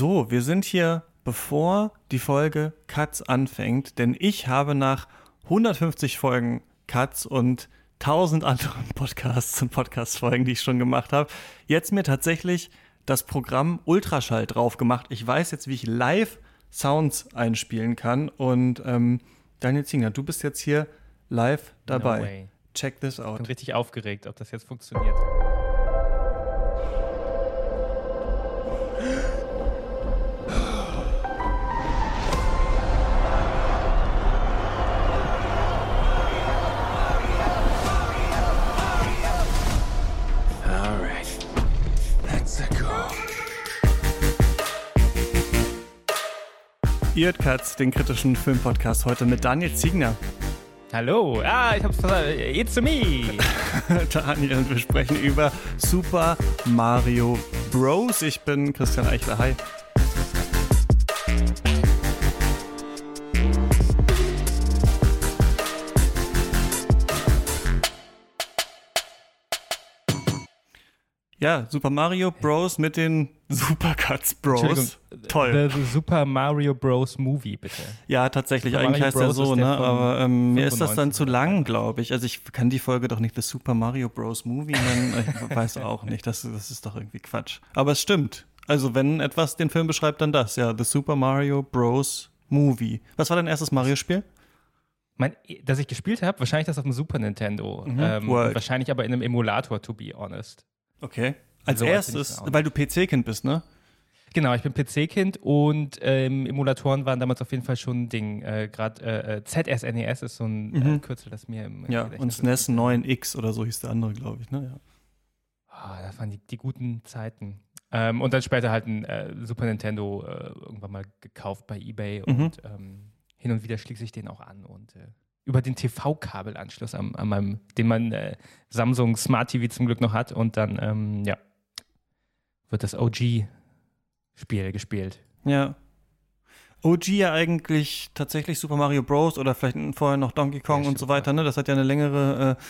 So, wir sind hier, bevor die Folge Cuts anfängt, denn ich habe nach 150 Folgen Cuts und 1000 anderen Podcasts und Podcast-Folgen, die ich schon gemacht habe, jetzt mir tatsächlich das Programm Ultraschall drauf gemacht. Ich weiß jetzt, wie ich live Sounds einspielen kann. Und ähm, Daniel Zingner, du bist jetzt hier live dabei. No. Check this out. Ich bin richtig aufgeregt, ob das jetzt funktioniert. Eared Cuts, den kritischen Filmpodcast heute mit Daniel Ziegner. Hallo, ah, ich hab's verstanden. It's me. Daniel und wir sprechen über Super Mario Bros. Ich bin Christian Eichler. Hi. Ja, Super Mario Bros. mit den Supercuts Bros. Toll. The Super Mario Bros. Movie, bitte. Ja, tatsächlich. Super Eigentlich Mario heißt Bros. er so, ne? Aber ähm, mir ist das dann zu lang, glaube ich. Also ich kann die Folge doch nicht The Super Mario Bros. Movie nennen. ich weiß auch nicht. Das, das ist doch irgendwie Quatsch. Aber es stimmt. Also wenn etwas den Film beschreibt, dann das. Ja, The Super Mario Bros. Movie. Was war dein erstes Mario-Spiel? Mein, dass ich gespielt habe, wahrscheinlich das auf dem Super Nintendo. Mhm. Ähm, wahrscheinlich aber in einem Emulator, to be honest. Okay. Als so erstes, weil du PC-Kind bist, ne? Genau, ich bin PC-Kind und ähm, Emulatoren waren damals auf jeden Fall schon ein Ding. Äh, Gerade äh, äh ZSNES ist so ein äh, mhm. Kürzel, das mir im Ja, und SNES 9X oder so hieß der andere, glaube ich, ne? Ja. Oh, das waren die, die guten Zeiten. Ähm, und dann später halt ein äh, Super Nintendo äh, irgendwann mal gekauft bei Ebay mhm. und ähm, hin und wieder schließe ich den auch an und über den TV-Kabelanschluss an, an meinem, den mein äh, Samsung Smart TV zum Glück noch hat. Und dann, ähm, ja, wird das OG-Spiel gespielt. Ja. OG ja eigentlich tatsächlich Super Mario Bros. oder vielleicht vorher noch Donkey Kong ja, und so weiter. Ne? Das hat ja eine längere äh,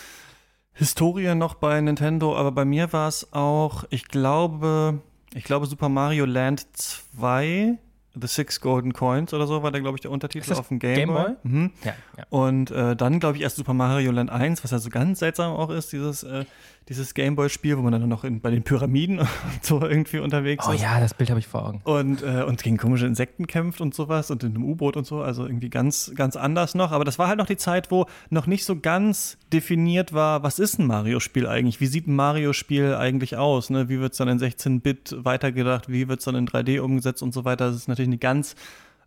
Historie noch bei Nintendo, aber bei mir war es auch, ich glaube, ich glaube Super Mario Land 2 The Six Golden Coins oder so war da, glaube ich, der Untertitel auf dem Game, Game Boy. Boy? Mhm. Ja, ja. Und äh, dann, glaube ich, erst Super Mario Land 1, was ja so ganz seltsam auch ist, dieses äh, dieses Gameboy-Spiel, wo man dann noch in, bei den Pyramiden und so irgendwie unterwegs oh, ist. Oh ja, das Bild habe ich vor Augen. Und, äh, und gegen komische Insekten kämpft und sowas und in einem U-Boot und so. Also irgendwie ganz, ganz anders noch. Aber das war halt noch die Zeit, wo noch nicht so ganz definiert war, was ist ein Mario-Spiel eigentlich? Wie sieht ein Mario-Spiel eigentlich aus? Ne? Wie wird es dann in 16-Bit weitergedacht? Wie wird es dann in 3D umgesetzt und so weiter? Das ist natürlich eine ganz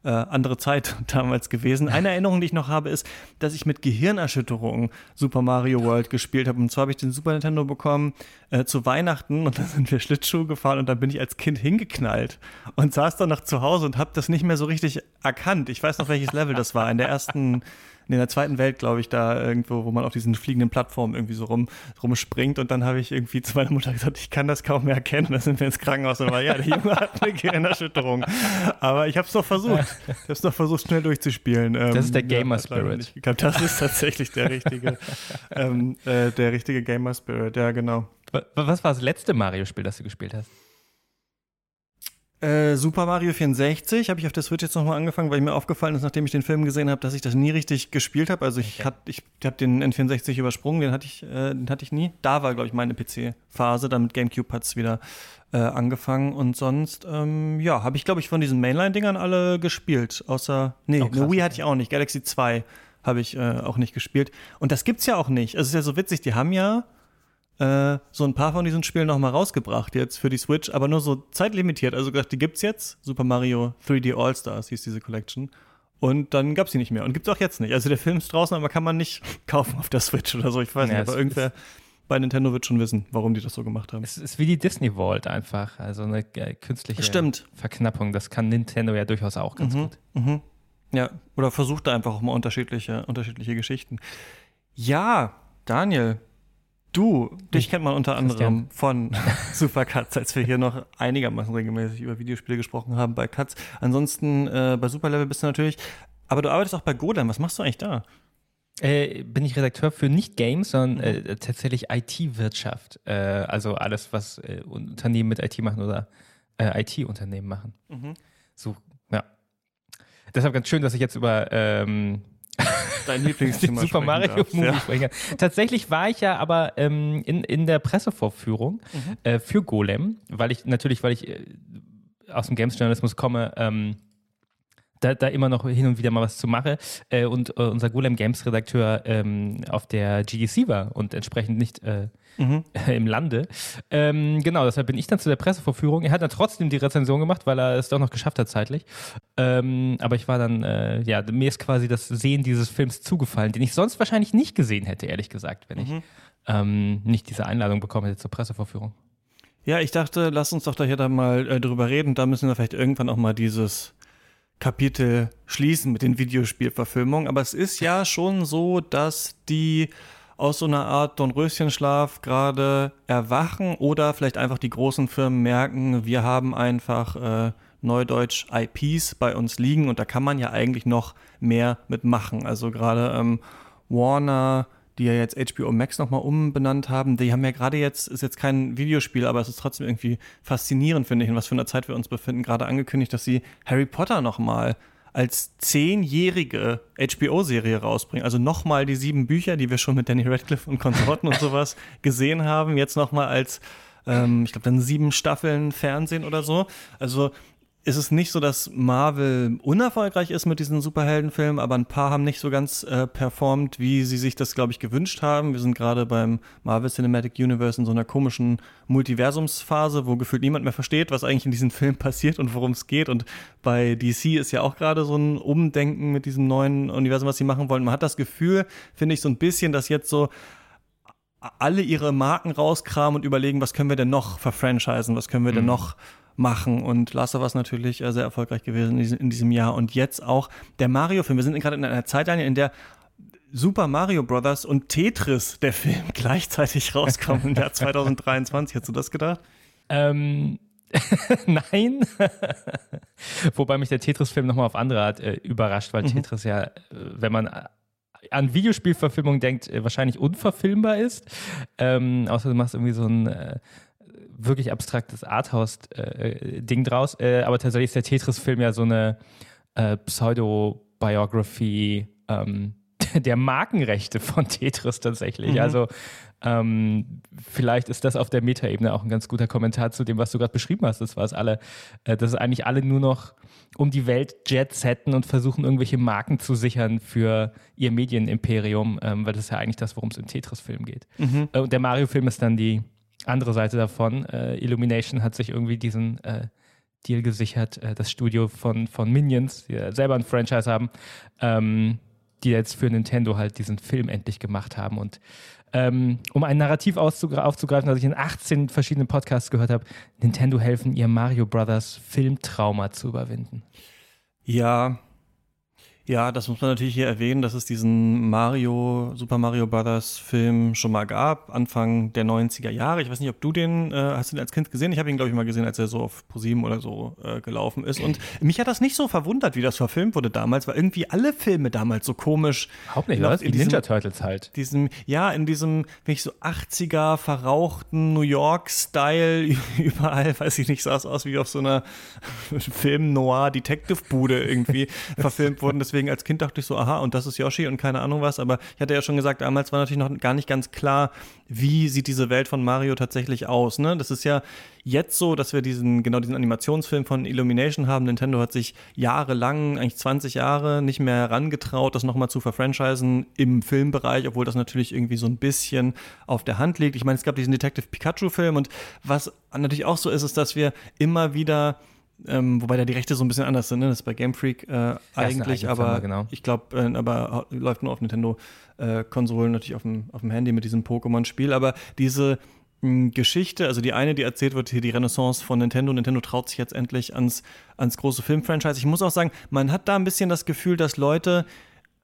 äh, andere Zeit damals gewesen. Eine Erinnerung, die ich noch habe, ist, dass ich mit Gehirnerschütterung Super Mario World gespielt habe. Und zwar habe ich den Super Nintendo bekommen äh, zu Weihnachten und dann sind wir Schlittschuh gefahren und dann bin ich als Kind hingeknallt und saß dann noch zu Hause und habe das nicht mehr so richtig erkannt. Ich weiß noch, welches Level das war. In der ersten in der zweiten Welt, glaube ich, da irgendwo, wo man auf diesen fliegenden Plattformen irgendwie so rum, rumspringt. Und dann habe ich irgendwie zu meiner Mutter gesagt, ich kann das kaum mehr erkennen. Da sind wir ins Krankenhaus und war, ja, der Junge hat eine Gehirnerschütterung. Aber ich habe es doch versucht. Ich habe es doch versucht, schnell durchzuspielen. das ist der ähm, Gamer Spirit. Das ist tatsächlich der richtige, ähm, äh, der richtige Gamer Spirit, ja, genau. Was war das letzte Mario-Spiel, das du gespielt hast? Äh, Super Mario 64 habe ich auf der Switch jetzt nochmal angefangen, weil mir aufgefallen ist, nachdem ich den Film gesehen habe, dass ich das nie richtig gespielt habe. Also ich, okay. ich habe den N64 übersprungen, den hatte ich, äh, den hatte ich nie. Da war, glaube ich, meine PC-Phase. Dann mit GameCube hat es wieder äh, angefangen. Und sonst, ähm, ja, habe ich, glaube ich, von diesen Mainline-Dingern alle gespielt. Außer, nee, oh, eine Wii hatte ich auch nicht. Galaxy 2 habe ich äh, auch nicht gespielt. Und das gibt's ja auch nicht. Also es ist ja so witzig, die haben ja äh, so ein paar von diesen Spielen noch mal rausgebracht jetzt für die Switch, aber nur so zeitlimitiert. Also gesagt, die gibt's jetzt. Super Mario 3D All Stars hieß diese Collection. Und dann gab's die nicht mehr. Und gibt's auch jetzt nicht. Also der Film ist draußen, aber kann man nicht kaufen auf der Switch oder so. Ich weiß ja, nicht, aber irgendwer bei Nintendo wird schon wissen, warum die das so gemacht haben. Es ist wie die Disney Vault einfach. Also eine äh, künstliche Stimmt. Verknappung. Das kann Nintendo ja durchaus auch ganz mhm, gut. Mhm. Ja, oder versucht da einfach auch mal unterschiedliche, unterschiedliche Geschichten. Ja, Daniel, Du, dich kennt man unter anderem von Supercuts, als wir hier noch einigermaßen regelmäßig über Videospiele gesprochen haben bei Cuts. Ansonsten äh, bei Superlevel bist du natürlich, aber du arbeitest auch bei Godam. Was machst du eigentlich da? Äh, bin ich Redakteur für nicht Games, sondern äh, tatsächlich IT-Wirtschaft. Äh, also alles, was äh, Unternehmen mit IT machen oder äh, IT-Unternehmen machen. Mhm. So, ja. Deshalb ganz schön, dass ich jetzt über ähm, dein Lieblingsthema Super Mario Movie ja. sprechen Tatsächlich war ich ja aber ähm, in, in der Pressevorführung mhm. äh, für Golem, weil ich natürlich, weil ich äh, aus dem Games-Journalismus komme, ähm, da, da, immer noch hin und wieder mal was zu mache äh, und äh, unser Golem Games Redakteur ähm, auf der GDC war und entsprechend nicht äh, mhm. im Lande. Ähm, genau, deshalb bin ich dann zu der Pressevorführung. Er hat dann trotzdem die Rezension gemacht, weil er es doch noch geschafft hat zeitlich. Ähm, aber ich war dann, äh, ja, mir ist quasi das Sehen dieses Films zugefallen, den ich sonst wahrscheinlich nicht gesehen hätte, ehrlich gesagt, wenn mhm. ich ähm, nicht diese Einladung bekommen hätte zur Pressevorführung. Ja, ich dachte, lass uns doch da hier dann mal äh, drüber reden. Da müssen wir vielleicht irgendwann auch mal dieses Kapitel schließen mit den Videospielverfilmungen. Aber es ist ja schon so, dass die aus so einer Art Dornröschenschlaf gerade erwachen oder vielleicht einfach die großen Firmen merken, wir haben einfach äh, Neudeutsch IPs bei uns liegen und da kann man ja eigentlich noch mehr mitmachen. Also gerade ähm, Warner, die ja jetzt HBO Max nochmal umbenannt haben, die haben ja gerade jetzt, ist jetzt kein Videospiel, aber es ist trotzdem irgendwie faszinierend, finde ich, in was für einer Zeit wir uns befinden, gerade angekündigt, dass sie Harry Potter nochmal als zehnjährige HBO-Serie rausbringen. Also nochmal die sieben Bücher, die wir schon mit Danny Radcliffe und Konsorten und sowas gesehen haben, jetzt nochmal als, ähm, ich glaube, dann sieben Staffeln Fernsehen oder so. Also ist es nicht so, dass Marvel unerfolgreich ist mit diesen Superheldenfilmen, aber ein paar haben nicht so ganz äh, performt, wie sie sich das, glaube ich, gewünscht haben. Wir sind gerade beim Marvel Cinematic Universe in so einer komischen Multiversumsphase, wo gefühlt niemand mehr versteht, was eigentlich in diesem Film passiert und worum es geht. Und bei DC ist ja auch gerade so ein Umdenken mit diesem neuen Universum, was sie machen wollen. Man hat das Gefühl, finde ich, so ein bisschen, dass jetzt so alle ihre Marken rauskramen und überlegen, was können wir denn noch verfranchisen, was können wir denn mhm. noch machen. Und Last of Us natürlich äh, sehr erfolgreich gewesen in diesem, Jahr. Und jetzt auch der Mario-Film. Wir sind gerade in einer Zeitlinie, in der Super Mario Brothers und Tetris, der Film, gleichzeitig rauskommen im Jahr 2023. Hättest du das gedacht? Ähm, Nein. Wobei mich der Tetris-Film nochmal auf andere Art äh, überrascht, weil mhm. Tetris ja, äh, wenn man an Videospielverfilmung denkt, äh, wahrscheinlich unverfilmbar ist. Ähm, außer du machst irgendwie so ein äh, wirklich abstraktes Arthouse-Ding draus. Äh, aber tatsächlich ist der Tetris-Film ja so eine äh, Pseudo-Biography ähm, der Markenrechte von Tetris tatsächlich. Mhm. Also ähm, vielleicht ist das auf der Metaebene auch ein ganz guter Kommentar zu dem, was du gerade beschrieben hast. Das war es alle, äh, dass eigentlich alle nur noch um die Welt Jet setten und versuchen, irgendwelche Marken zu sichern für ihr Medienimperium, ähm, weil das ist ja eigentlich das, worum es im Tetris-Film geht. Mhm. Äh, und der Mario-Film ist dann die andere Seite davon. Äh, Illumination hat sich irgendwie diesen äh, Deal gesichert, äh, das Studio von, von Minions, die selber ein Franchise haben, ähm, die jetzt für Nintendo halt diesen Film endlich gemacht haben. Und ähm, um ein Narrativ aufzugreifen, das ich in 18 verschiedenen Podcasts gehört habe, Nintendo helfen, ihr Mario Brothers Filmtrauma zu überwinden. Ja, ja, das muss man natürlich hier erwähnen, dass es diesen Mario, Super Mario Brothers Film schon mal gab, Anfang der 90er Jahre. Ich weiß nicht, ob du den, äh, hast du den als Kind gesehen? Ich habe ihn, glaube ich, mal gesehen, als er so auf ProSieben oder so äh, gelaufen ist. Und mich hat das nicht so verwundert, wie das verfilmt wurde damals, weil irgendwie alle Filme damals so komisch. Überhaupt nicht, was? In die Ninja Turtles halt. Diesem, ja, in diesem, wenn ich so 80er verrauchten New York-Style überall, weiß ich nicht, sah es aus wie auf so einer Film-Noir-Detective-Bude irgendwie verfilmt wurden. Das deswegen als Kind dachte ich so, aha, und das ist Yoshi und keine Ahnung was. Aber ich hatte ja schon gesagt, damals war natürlich noch gar nicht ganz klar, wie sieht diese Welt von Mario tatsächlich aus. Ne? Das ist ja jetzt so, dass wir diesen, genau diesen Animationsfilm von Illumination haben. Nintendo hat sich jahrelang, eigentlich 20 Jahre, nicht mehr herangetraut, das nochmal zu verfranchisen im Filmbereich, obwohl das natürlich irgendwie so ein bisschen auf der Hand liegt. Ich meine, es gab diesen Detective Pikachu-Film und was natürlich auch so ist, ist, dass wir immer wieder ähm, wobei da die Rechte so ein bisschen anders sind, ne? Das ist bei Game Freak äh, eigentlich, aber Firma, genau. ich glaube, äh, aber läuft nur auf Nintendo-Konsolen, äh, natürlich auf dem, auf dem Handy mit diesem Pokémon-Spiel. Aber diese mh, hm, Geschichte, also die eine, die erzählt wird, hier die Renaissance von Nintendo. Nintendo traut sich jetzt endlich ans, ans große Filmfranchise. Ich muss auch sagen, man hat da ein bisschen das Gefühl, dass Leute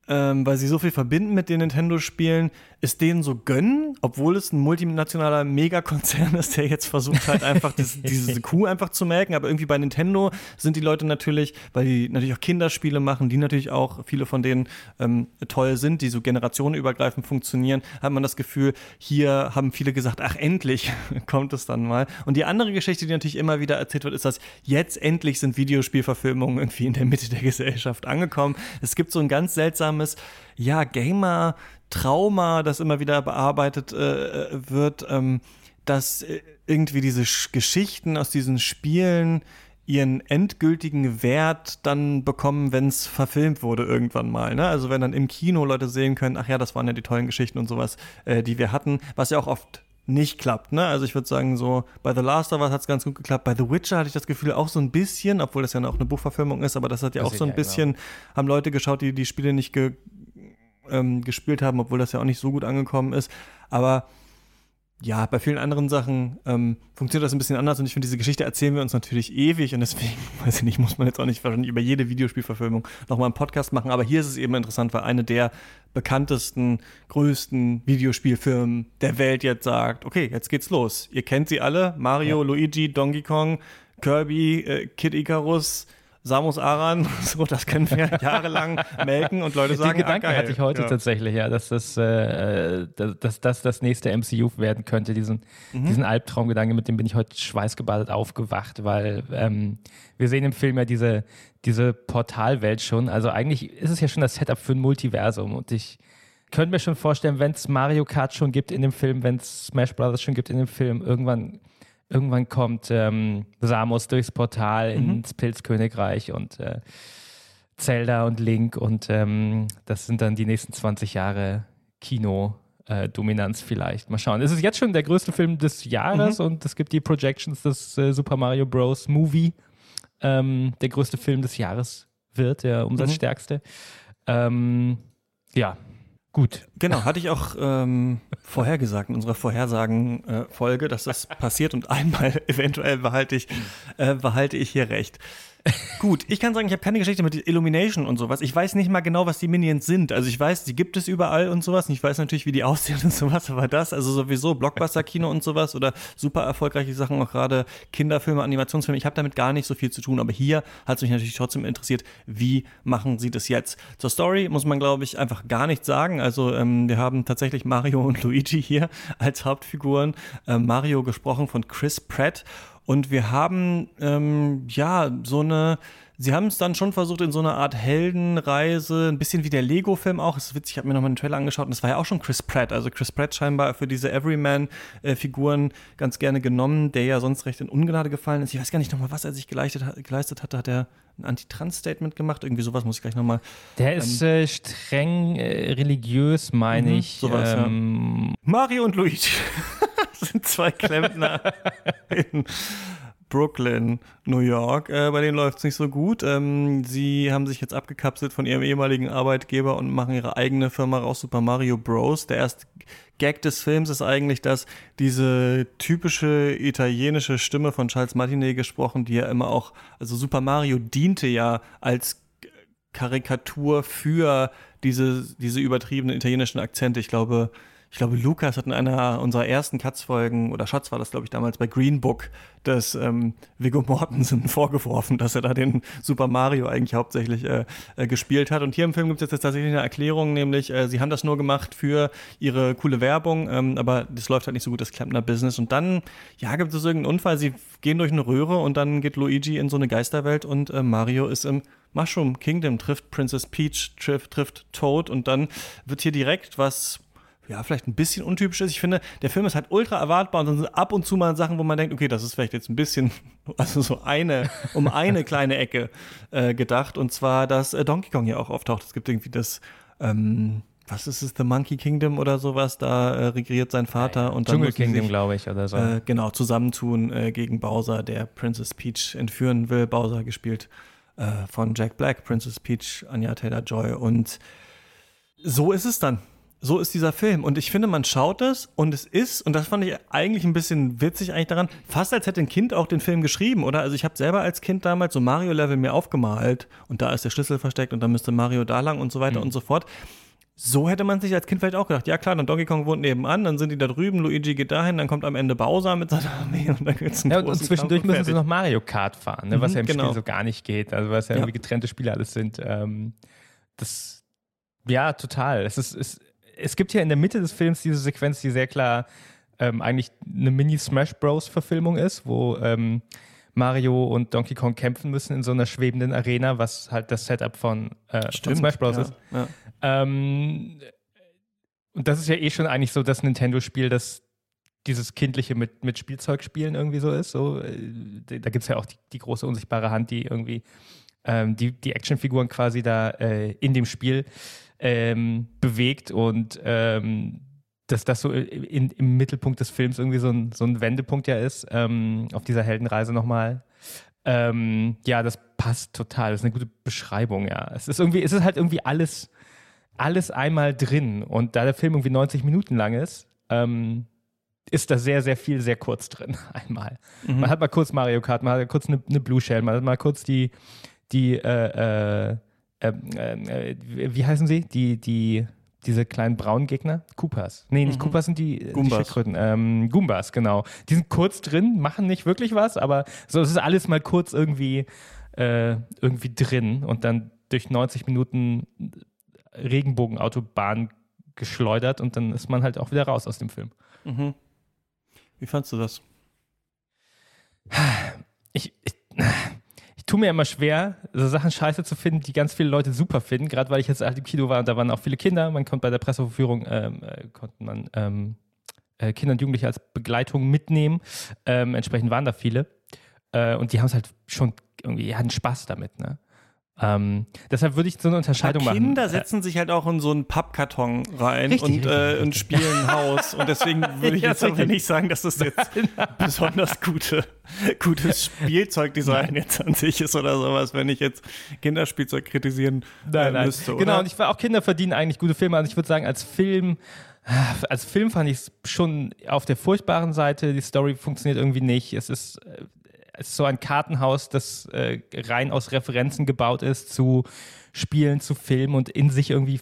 ähm, weil sie so viel verbinden mit den Nintendo-Spielen, es denen so gönnen, obwohl es ein multinationaler Megakonzern ist, der jetzt versucht halt einfach das, diese Kuh einfach zu melken. Aber irgendwie bei Nintendo sind die Leute natürlich, weil die natürlich auch Kinderspiele machen, die natürlich auch viele von denen ähm, toll sind, die so generationenübergreifend funktionieren, hat man das Gefühl, hier haben viele gesagt, ach endlich kommt es dann mal. Und die andere Geschichte, die natürlich immer wieder erzählt wird, ist, dass jetzt endlich sind Videospielverfilmungen irgendwie in der Mitte der Gesellschaft angekommen. Es gibt so ein ganz seltsames, ja, Gamer- Trauma, das immer wieder bearbeitet äh, wird, ähm, dass äh, irgendwie diese Sch Geschichten aus diesen Spielen ihren endgültigen Wert dann bekommen, wenn es verfilmt wurde irgendwann mal. Ne? Also wenn dann im Kino Leute sehen können, ach ja, das waren ja die tollen Geschichten und sowas, äh, die wir hatten, was ja auch oft nicht klappt. Ne? Also ich würde sagen, so bei The Last of Us hat es ganz gut geklappt. Bei The Witcher hatte ich das Gefühl auch so ein bisschen, obwohl das ja auch eine Buchverfilmung ist, aber das hat ja das auch so ein ja, bisschen, genau. haben Leute geschaut, die die Spiele nicht ge ähm, gespielt haben, obwohl das ja auch nicht so gut angekommen ist. Aber ja, bei vielen anderen Sachen ähm, funktioniert das ein bisschen anders und ich finde, diese Geschichte erzählen wir uns natürlich ewig und deswegen, weiß ich nicht, muss man jetzt auch nicht wahrscheinlich über jede Videospielverfilmung nochmal einen Podcast machen, aber hier ist es eben interessant, weil eine der bekanntesten, größten Videospielfirmen der Welt jetzt sagt, okay, jetzt geht's los. Ihr kennt sie alle, Mario, ja. Luigi, Donkey Kong, Kirby, äh, Kid Icarus, Samus Aran, so, das können wir jahrelang melken und Leute sagen, Den Gedanken ah, hatte ich heute ja. tatsächlich, ja, dass das, äh, dass, dass das nächste MCU werden könnte, diesen, mhm. diesen Albtraumgedanke, mit dem bin ich heute schweißgebadet aufgewacht, weil ähm, wir sehen im Film ja diese, diese Portalwelt schon, also eigentlich ist es ja schon das Setup für ein Multiversum und ich könnte mir schon vorstellen, wenn es Mario Kart schon gibt in dem Film, wenn es Smash Brothers schon gibt in dem Film, irgendwann irgendwann kommt ähm, Samus durchs Portal mhm. ins Pilzkönigreich und äh, Zelda und Link und ähm, das sind dann die nächsten 20 Jahre Kino. Äh, Dominanz vielleicht. Mal schauen. Es ist jetzt schon der größte Film des Jahres mhm. und es gibt die Projections, dass äh, Super Mario Bros. Movie ähm, der größte Film des Jahres wird, der umsatzstärkste. Mhm. Ähm, ja, Gut. Genau, hatte ich auch ähm, vorhergesagt in unserer Vorhersagen-Folge, dass das passiert und einmal eventuell behalte ich, äh, behalte ich hier recht. Gut, ich kann sagen, ich habe keine Geschichte mit Illumination und sowas. Ich weiß nicht mal genau, was die Minions sind. Also ich weiß, die gibt es überall und sowas. Und ich weiß natürlich, wie die aussehen und sowas, aber das, also sowieso Blockbuster-Kino und sowas oder super erfolgreiche Sachen, auch gerade Kinderfilme, Animationsfilme. Ich habe damit gar nicht so viel zu tun, aber hier hat es mich natürlich trotzdem interessiert, wie machen sie das jetzt? Zur Story muss man, glaube ich, einfach gar nichts sagen. Also ähm, wir haben tatsächlich Mario und Luigi hier als Hauptfiguren. Ähm, Mario gesprochen von Chris Pratt und wir haben ähm, ja so eine sie haben es dann schon versucht in so eine Art Heldenreise, ein bisschen wie der Lego-Film auch. Es ist witzig, ich habe mir nochmal einen Trailer angeschaut und es war ja auch schon Chris Pratt. Also Chris Pratt scheinbar für diese Everyman-Figuren ganz gerne genommen, der ja sonst recht in Ungnade gefallen ist. Ich weiß gar nicht nochmal, was er sich geleistet, geleistet hatte. Hat er ein Anti-Trans-Statement gemacht? Irgendwie sowas muss ich gleich nochmal. Der ähm, ist äh, streng äh, religiös, meine mhm, ich. Sowas, ähm, ja. Mario und Luigi. sind zwei Klempner in Brooklyn, New York. Äh, bei denen läuft es nicht so gut. Ähm, sie haben sich jetzt abgekapselt von ihrem ehemaligen Arbeitgeber und machen ihre eigene Firma raus, Super Mario Bros. Der erste Gag des Films ist eigentlich, dass diese typische italienische Stimme von Charles Martinet gesprochen, die ja immer auch, also Super Mario diente ja als Karikatur für diese, diese übertriebenen italienischen Akzente. Ich glaube, ich glaube, Lukas hat in einer unserer ersten Katz-Folgen, oder Schatz war das, glaube ich, damals bei Green Book, des ähm, Viggo Mortensen vorgeworfen, dass er da den Super Mario eigentlich hauptsächlich äh, äh, gespielt hat. Und hier im Film gibt es jetzt tatsächlich eine Erklärung, nämlich äh, sie haben das nur gemacht für ihre coole Werbung, ähm, aber das läuft halt nicht so gut, das Klempner-Business. Und dann, ja, gibt es irgendeinen Unfall, sie gehen durch eine Röhre und dann geht Luigi in so eine Geisterwelt und äh, Mario ist im Mushroom Kingdom, trifft Princess Peach, trifft, trifft Toad und dann wird hier direkt was ja, vielleicht ein bisschen untypisch ist. Ich finde, der Film ist halt ultra erwartbar und dann sind ab und zu mal Sachen, wo man denkt, okay, das ist vielleicht jetzt ein bisschen, also so eine, um eine kleine Ecke äh, gedacht. Und zwar, dass äh, Donkey Kong ja auch auftaucht. Es gibt irgendwie das, ähm, was ist es, The Monkey Kingdom oder sowas, da äh, regiert sein Vater ja, und dann Dschungel Kingdom, glaube ich, oder so. Äh, genau, zusammentun äh, gegen Bowser, der Princess Peach entführen will. Bowser gespielt äh, von Jack Black, Princess Peach, Anya Taylor-Joy und so ist es dann so ist dieser Film. Und ich finde, man schaut es und es ist, und das fand ich eigentlich ein bisschen witzig eigentlich daran, fast als hätte ein Kind auch den Film geschrieben, oder? Also ich habe selber als Kind damals so Mario-Level mir aufgemalt und da ist der Schlüssel versteckt und dann müsste Mario da lang und so weiter mhm. und so fort. So hätte man sich als Kind vielleicht auch gedacht, ja klar, dann Donkey Kong wohnt nebenan, dann sind die da drüben, Luigi geht dahin, dann kommt am Ende Bowser mit seiner Armee und dann gibt's einen Ja, und zwischendurch müssen sie noch Mario Kart fahren, ne, was mhm, ja im genau. Spiel so gar nicht geht, also was ja, ja. irgendwie getrennte Spiele alles sind. Ähm, das, ja, total. Es ist, es, es gibt ja in der Mitte des Films diese Sequenz, die sehr klar ähm, eigentlich eine Mini-Smash Bros-Verfilmung ist, wo ähm, Mario und Donkey Kong kämpfen müssen in so einer schwebenden Arena, was halt das Setup von, äh, Stimmt, von Smash Bros. Ja, ist. Ja. Ähm, und das ist ja eh schon eigentlich so das Nintendo-Spiel, das dieses kindliche mit, mit Spielzeugspielen irgendwie so ist. So, äh, da gibt es ja auch die, die, große unsichtbare Hand, die irgendwie ähm, die, die Actionfiguren quasi da äh, in dem Spiel ähm, bewegt und ähm, dass das so in, im Mittelpunkt des Films irgendwie so ein, so ein Wendepunkt ja ist, ähm, auf dieser Heldenreise nochmal. Ähm, ja, das passt total. Das ist eine gute Beschreibung, ja. Es ist irgendwie, es ist halt irgendwie alles, alles einmal drin. Und da der Film irgendwie 90 Minuten lang ist, ähm, ist da sehr, sehr viel sehr kurz drin. Einmal. Mhm. Man hat mal kurz Mario Kart, man hat kurz eine, eine Blue Shell, man hat mal kurz die, die, äh, äh, ähm, äh, wie heißen sie? Die, die, diese kleinen braunen Gegner? Koopas. Nee, nicht mhm. Koopas sind die, Goombas. die Schildkröten. Ähm, Goombas, genau. Die sind kurz drin, machen nicht wirklich was, aber so, es ist alles mal kurz irgendwie, äh, irgendwie drin und dann durch 90 Minuten Regenbogenautobahn geschleudert und dann ist man halt auch wieder raus aus dem Film. Mhm. Wie fandst du das? Ich, ich, tue mir immer schwer, so Sachen scheiße zu finden, die ganz viele Leute super finden. Gerade weil ich jetzt im Kino war und da waren auch viele Kinder. Man konnte bei der Presseverführung ähm, äh, konnte man ähm, äh, Kinder und Jugendliche als Begleitung mitnehmen. Ähm, entsprechend waren da viele. Äh, und die haben es halt schon irgendwie, hatten Spaß damit, ne? Ähm, deshalb würde ich so eine Unterscheidung Kinder machen. Kinder setzen sich halt auch in so einen Pappkarton rein richtig, und, richtig, äh, richtig. und spielen Haus. Und deswegen würde ich jetzt aber nicht sagen, dass das jetzt besonders gute, gutes Spielzeugdesign jetzt an sich ist oder sowas, wenn ich jetzt Kinderspielzeug kritisieren nein, nein. müsste. Oder? Genau, und ich war auch Kinder verdienen eigentlich gute Filme. Also ich würde sagen, als Film als Film fand ich es schon auf der furchtbaren Seite. Die Story funktioniert irgendwie nicht. Es ist äh, ist so ein Kartenhaus, das äh, rein aus Referenzen gebaut ist zu Spielen, zu Filmen und in sich irgendwie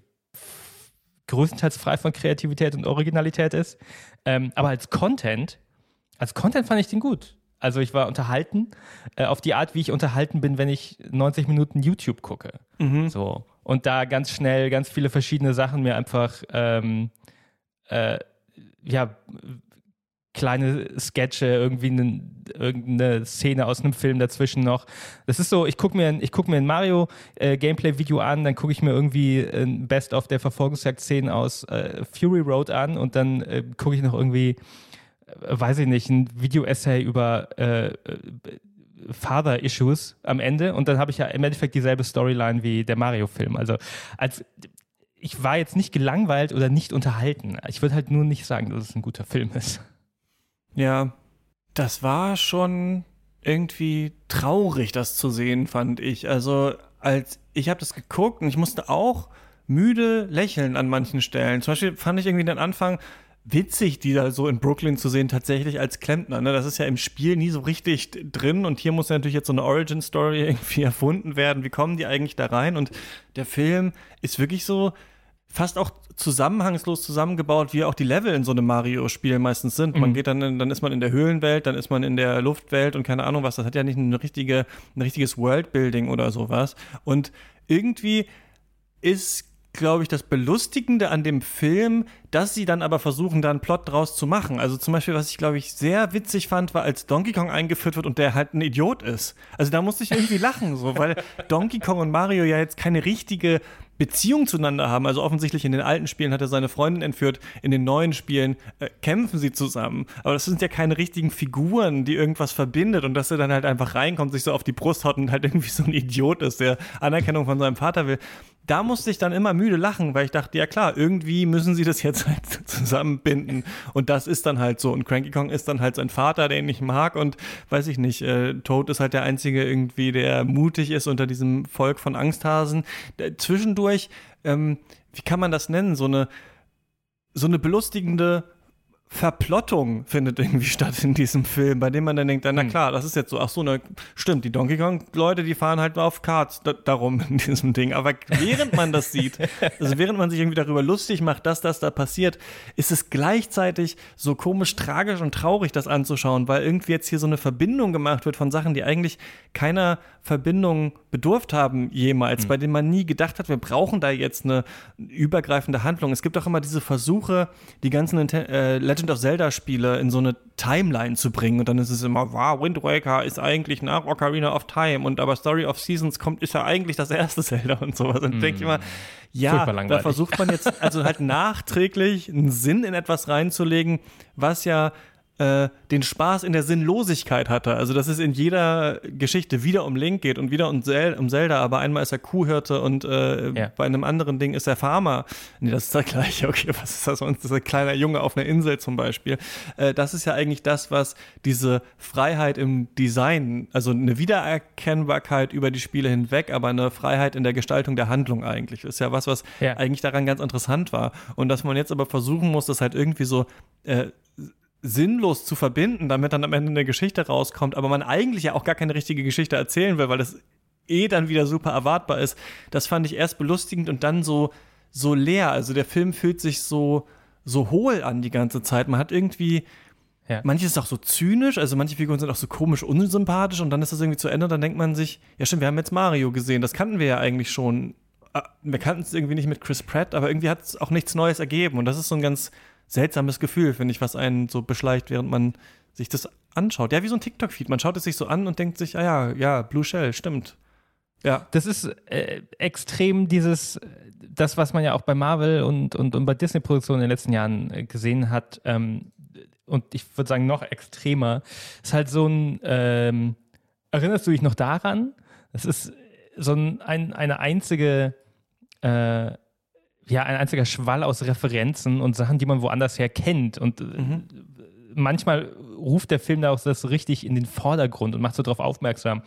größtenteils frei von Kreativität und Originalität ist. Ähm, aber als Content, als Content fand ich den gut. Also ich war unterhalten äh, auf die Art, wie ich unterhalten bin, wenn ich 90 Minuten YouTube gucke. Mhm. So und da ganz schnell ganz viele verschiedene Sachen mir einfach ähm, äh, ja kleine Sketche, irgendwie eine, irgendeine Szene aus einem Film dazwischen noch. Das ist so, ich gucke mir, guck mir ein Mario-Gameplay-Video äh, an, dann gucke ich mir irgendwie ein Best-of der Verfolgungsjagd-Szenen aus äh, Fury Road an und dann äh, gucke ich noch irgendwie, äh, weiß ich nicht, ein Video-Essay über äh, Father-Issues am Ende und dann habe ich ja im Endeffekt dieselbe Storyline wie der Mario-Film. Also als ich war jetzt nicht gelangweilt oder nicht unterhalten. Ich würde halt nur nicht sagen, dass es ein guter Film ist. Ja, das war schon irgendwie traurig, das zu sehen, fand ich. Also, als ich habe das geguckt und ich musste auch müde lächeln an manchen Stellen. Zum Beispiel fand ich irgendwie den Anfang witzig, die da so in Brooklyn zu sehen, tatsächlich als Klempner. Ne? Das ist ja im Spiel nie so richtig drin und hier muss ja natürlich jetzt so eine Origin-Story irgendwie erfunden werden. Wie kommen die eigentlich da rein? Und der Film ist wirklich so fast auch zusammenhangslos zusammengebaut, wie auch die Level in so einem Mario-Spiel meistens sind. Mhm. Man geht dann, in, dann ist man in der Höhlenwelt, dann ist man in der Luftwelt und keine Ahnung was. Das hat ja nicht eine richtige, ein richtiges Worldbuilding oder sowas. Und irgendwie ist glaube ich, das Belustigende an dem Film, dass sie dann aber versuchen, da einen Plot draus zu machen. Also zum Beispiel, was ich, glaube ich, sehr witzig fand, war, als Donkey Kong eingeführt wird und der halt ein Idiot ist. Also da musste ich irgendwie lachen, so, weil Donkey Kong und Mario ja jetzt keine richtige Beziehung zueinander haben. Also offensichtlich in den alten Spielen hat er seine Freundin entführt, in den neuen Spielen äh, kämpfen sie zusammen. Aber das sind ja keine richtigen Figuren, die irgendwas verbindet und dass er dann halt einfach reinkommt, sich so auf die Brust haut und halt irgendwie so ein Idiot ist, der Anerkennung von seinem Vater will. Da musste ich dann immer müde lachen, weil ich dachte, ja klar, irgendwie müssen sie das jetzt halt zusammenbinden. Und das ist dann halt so. Und Cranky Kong ist dann halt sein Vater, den ich mag. Und weiß ich nicht, äh, Toad ist halt der Einzige irgendwie, der mutig ist unter diesem Volk von Angsthasen. Zwischendurch durch, ähm, wie kann man das nennen, so eine so eine belustigende Verplottung findet irgendwie statt in diesem Film, bei dem man dann denkt, na hm. klar, das ist jetzt so, ach so, ne, stimmt, die Donkey Kong-Leute, die fahren halt auf Karts da, darum in diesem Ding. Aber während man das sieht, also während man sich irgendwie darüber lustig macht, dass das da passiert, ist es gleichzeitig so komisch tragisch und traurig, das anzuschauen, weil irgendwie jetzt hier so eine Verbindung gemacht wird von Sachen, die eigentlich keiner Verbindung bedurft haben jemals, mhm. bei denen man nie gedacht hat, wir brauchen da jetzt eine übergreifende Handlung. Es gibt auch immer diese Versuche, die ganzen äh, Legend of Zelda Spiele in so eine Timeline zu bringen und dann ist es immer, wow, Wind Waker ist eigentlich nach Ocarina of Time und aber Story of Seasons kommt, ist ja eigentlich das erste Zelda und sowas. Und mhm. denke ich immer, ja, da versucht man jetzt also halt nachträglich einen Sinn in etwas reinzulegen, was ja äh, den Spaß in der Sinnlosigkeit hatte. Also, dass es in jeder Geschichte wieder um Link geht und wieder um, Zel um Zelda, aber einmal ist er Kuhhirte und äh, ja. bei einem anderen Ding ist er Farmer. Nee, das ist das gleiche. Okay, was ist das sonst? Das ist ein kleiner Junge auf einer Insel zum Beispiel. Äh, das ist ja eigentlich das, was diese Freiheit im Design, also eine Wiedererkennbarkeit über die Spiele hinweg, aber eine Freiheit in der Gestaltung der Handlung eigentlich. Ist ja was, was ja. eigentlich daran ganz interessant war. Und dass man jetzt aber versuchen muss, das halt irgendwie so äh, sinnlos zu verbinden, damit dann am Ende eine Geschichte rauskommt, aber man eigentlich ja auch gar keine richtige Geschichte erzählen will, weil das eh dann wieder super erwartbar ist. Das fand ich erst belustigend und dann so, so leer. Also der Film fühlt sich so, so hohl an die ganze Zeit. Man hat irgendwie, ja. manches ist auch so zynisch, also manche Figuren sind auch so komisch unsympathisch und dann ist das irgendwie zu Ende und dann denkt man sich, ja stimmt, wir haben jetzt Mario gesehen, das kannten wir ja eigentlich schon. Ah, wir kannten es irgendwie nicht mit Chris Pratt, aber irgendwie hat es auch nichts Neues ergeben und das ist so ein ganz seltsames Gefühl, finde ich, was einen so beschleicht, während man sich das anschaut. Ja, wie so ein TikTok-Feed. Man schaut es sich so an und denkt sich, ah ja, ja, Blue Shell, stimmt. Ja. Das ist äh, extrem dieses, das, was man ja auch bei Marvel und, und, und bei Disney-Produktionen in den letzten Jahren äh, gesehen hat. Ähm, und ich würde sagen, noch extremer. Ist halt so ein, ähm, erinnerst du dich noch daran? Es ist so ein, ein eine einzige äh, ja, ein einziger Schwall aus Referenzen und Sachen, die man woanders her kennt. Und äh, mhm. manchmal ruft der Film da auch das richtig in den Vordergrund und macht so darauf aufmerksam.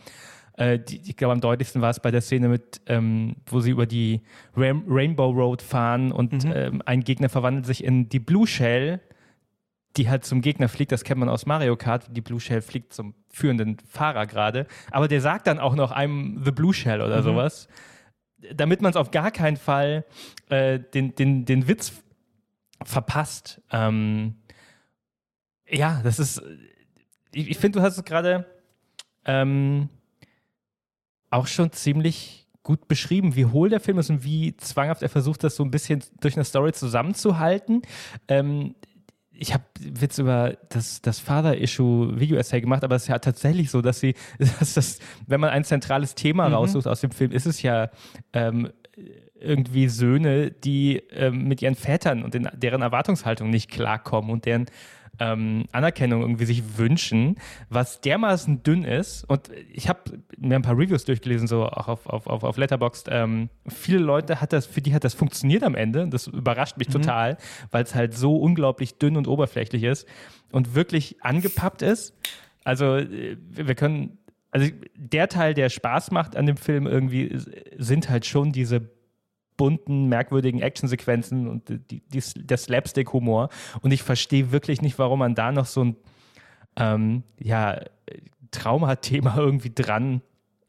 Äh, die, ich glaube, am deutlichsten war es bei der Szene mit, ähm, wo sie über die Rain Rainbow Road fahren und mhm. ähm, ein Gegner verwandelt sich in die Blue Shell, die halt zum Gegner fliegt. Das kennt man aus Mario Kart. Die Blue Shell fliegt zum führenden Fahrer gerade. Aber der sagt dann auch noch einem The Blue Shell oder mhm. sowas damit man es auf gar keinen Fall äh, den, den, den Witz verpasst. Ähm, ja, das ist. Ich, ich finde, du hast es gerade ähm, auch schon ziemlich gut beschrieben, wie hohl der Film ist und wie zwanghaft er versucht, das so ein bisschen durch eine Story zusammenzuhalten. Ähm, ich habe Witz über das, das Father-Issue-Video-Essay gemacht, aber es ist ja tatsächlich so, dass sie, dass das, wenn man ein zentrales Thema mhm. raussucht aus dem Film, ist es ja ähm, irgendwie Söhne, die ähm, mit ihren Vätern und in, deren Erwartungshaltung nicht klarkommen und deren ähm, Anerkennung irgendwie sich wünschen, was dermaßen dünn ist. Und ich habe mir ein paar Reviews durchgelesen, so auch auf, auf, auf, auf Letterboxd. Ähm, viele Leute hat das, für die hat das funktioniert am Ende. Das überrascht mich mhm. total, weil es halt so unglaublich dünn und oberflächlich ist und wirklich angepappt ist. Also äh, wir können also der Teil, der Spaß macht an dem Film irgendwie, sind halt schon diese bunten, merkwürdigen Actionsequenzen und die, die, der Slapstick-Humor. Und ich verstehe wirklich nicht, warum man da noch so ein ähm, ja, Trauma-Thema irgendwie dran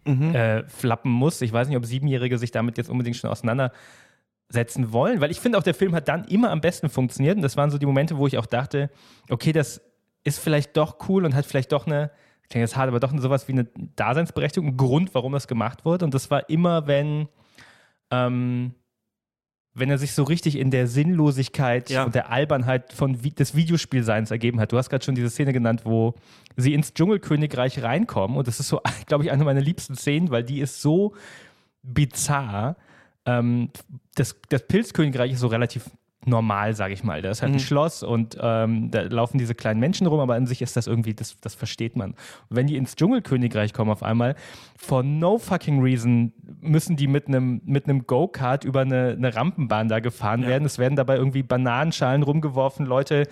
mhm. äh, flappen muss. Ich weiß nicht, ob Siebenjährige sich damit jetzt unbedingt schon auseinandersetzen wollen, weil ich finde auch, der Film hat dann immer am besten funktioniert. Und das waren so die Momente, wo ich auch dachte, okay, das ist vielleicht doch cool und hat vielleicht doch eine, klingt jetzt hart, aber doch sowas wie eine Daseinsberechtigung, ein Grund, warum das gemacht wurde. Und das war immer, wenn ähm, wenn er sich so richtig in der Sinnlosigkeit ja. und der Albernheit von, des Videospielseins ergeben hat. Du hast gerade schon diese Szene genannt, wo sie ins Dschungelkönigreich reinkommen und das ist so, glaube ich, eine meiner liebsten Szenen, weil die ist so bizarr. Ähm, das, das Pilzkönigreich ist so relativ normal, sage ich mal. Da ist halt mhm. ein Schloss und ähm, da laufen diese kleinen Menschen rum, aber an sich ist das irgendwie, das, das versteht man. Und wenn die ins Dschungelkönigreich kommen auf einmal, for no fucking reason müssen die mit einem mit Go-Kart über eine, eine, Rampenbahn da gefahren ja. werden. Es werden dabei irgendwie Bananenschalen rumgeworfen, Leute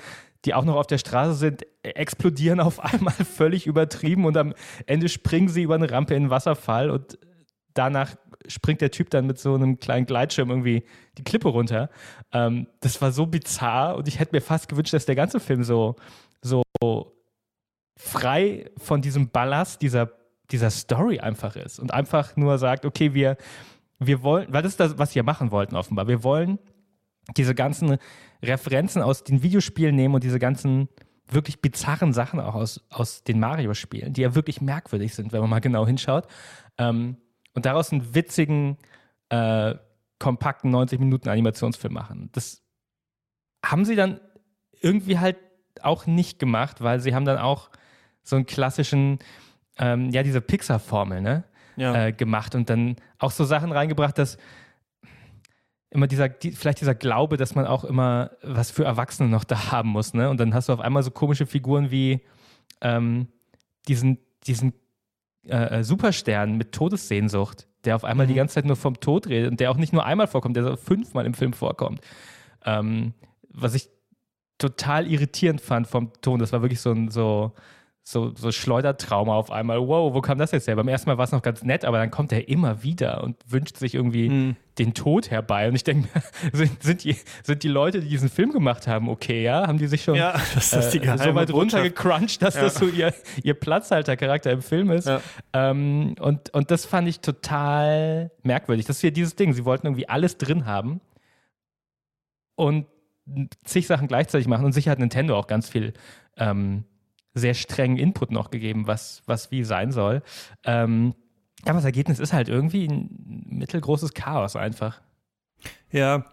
die auch noch auf der Straße sind, explodieren auf einmal völlig übertrieben und am Ende springen sie über eine Rampe in den Wasserfall und danach springt der Typ dann mit so einem kleinen Gleitschirm irgendwie die Klippe runter. Ähm, das war so bizarr und ich hätte mir fast gewünscht, dass der ganze Film so, so frei von diesem Ballast dieser, dieser Story einfach ist und einfach nur sagt, okay, wir, wir wollen, weil das ist das, was wir machen wollten offenbar. Wir wollen diese ganzen Referenzen aus den Videospielen nehmen und diese ganzen wirklich bizarren Sachen auch aus, aus den Mario-Spielen, die ja wirklich merkwürdig sind, wenn man mal genau hinschaut. Ähm, und daraus einen witzigen, äh, kompakten 90 Minuten Animationsfilm machen. Das haben sie dann irgendwie halt auch nicht gemacht, weil sie haben dann auch so einen klassischen, ähm, ja, diese Pixar-Formel, ne? Ja. Äh, gemacht und dann auch so Sachen reingebracht, dass immer dieser, die, vielleicht dieser Glaube, dass man auch immer was für Erwachsene noch da haben muss, ne? Und dann hast du auf einmal so komische Figuren wie ähm, diesen, diesen äh, äh Superstern mit Todessehnsucht, der auf einmal mhm. die ganze Zeit nur vom Tod redet und der auch nicht nur einmal vorkommt, der so fünfmal im Film vorkommt. Ähm, was ich total irritierend fand vom Ton, das war wirklich so ein so so, so Schleudertrauma auf einmal. Wow, wo kam das jetzt her? Beim ersten Mal war es noch ganz nett, aber dann kommt er immer wieder und wünscht sich irgendwie hm. den Tod herbei. Und ich denke mir, sind, sind, die, sind die Leute, die diesen Film gemacht haben, okay, ja? Haben die sich schon ja, das ist äh, so weit runtergecrunched, dass ja. das so ihr, ihr Platzhaltercharakter im Film ist? Ja. Ähm, und, und das fand ich total merkwürdig. Das ist ja dieses Ding. Sie wollten irgendwie alles drin haben und zig Sachen gleichzeitig machen. Und sicher hat Nintendo auch ganz viel ähm, sehr strengen Input noch gegeben, was, was wie sein soll. Ähm, aber das Ergebnis ist halt irgendwie ein mittelgroßes Chaos einfach. Ja,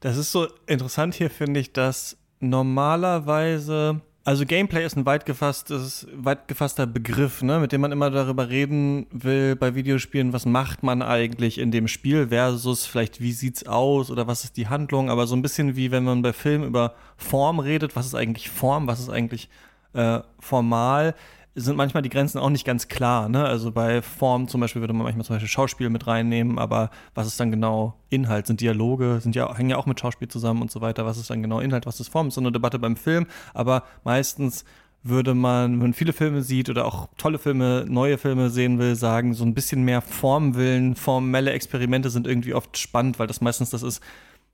das ist so interessant hier, finde ich, dass normalerweise, also Gameplay ist ein weit, gefasstes, weit gefasster Begriff, ne, mit dem man immer darüber reden will bei Videospielen, was macht man eigentlich in dem Spiel versus vielleicht wie sieht's aus oder was ist die Handlung, aber so ein bisschen wie wenn man bei Filmen über Form redet, was ist eigentlich Form, was ist eigentlich äh, formal sind manchmal die Grenzen auch nicht ganz klar. Ne? Also bei Form zum Beispiel würde man manchmal zum Beispiel Schauspiel mit reinnehmen, aber was ist dann genau Inhalt? Sind Dialoge, sind ja, hängen ja auch mit Schauspiel zusammen und so weiter. Was ist dann genau Inhalt, was ist Form? Ist so eine Debatte beim Film, aber meistens würde man, wenn man viele Filme sieht oder auch tolle Filme, neue Filme sehen will, sagen, so ein bisschen mehr Form willen, formelle Experimente sind irgendwie oft spannend, weil das meistens das ist,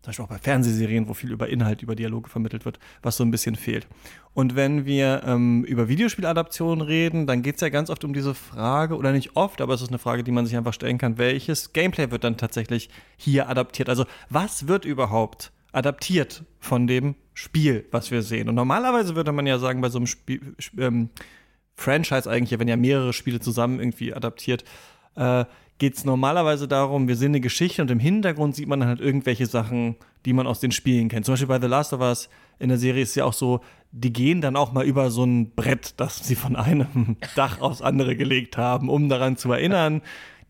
zum Beispiel auch bei Fernsehserien, wo viel über Inhalt, über Dialoge vermittelt wird, was so ein bisschen fehlt. Und wenn wir ähm, über Videospieladaptionen reden, dann geht es ja ganz oft um diese Frage, oder nicht oft, aber es ist eine Frage, die man sich einfach stellen kann, welches Gameplay wird dann tatsächlich hier adaptiert? Also was wird überhaupt adaptiert von dem Spiel, was wir sehen? Und normalerweise würde man ja sagen, bei so einem Spiel, ähm, Franchise eigentlich, wenn ja mehrere Spiele zusammen irgendwie adaptiert, äh, geht es normalerweise darum, wir sehen eine Geschichte und im Hintergrund sieht man dann halt irgendwelche Sachen, die man aus den Spielen kennt. Zum Beispiel bei The Last of Us in der Serie ist ja auch so, die gehen dann auch mal über so ein Brett, das sie von einem Dach aufs andere gelegt haben, um daran zu erinnern,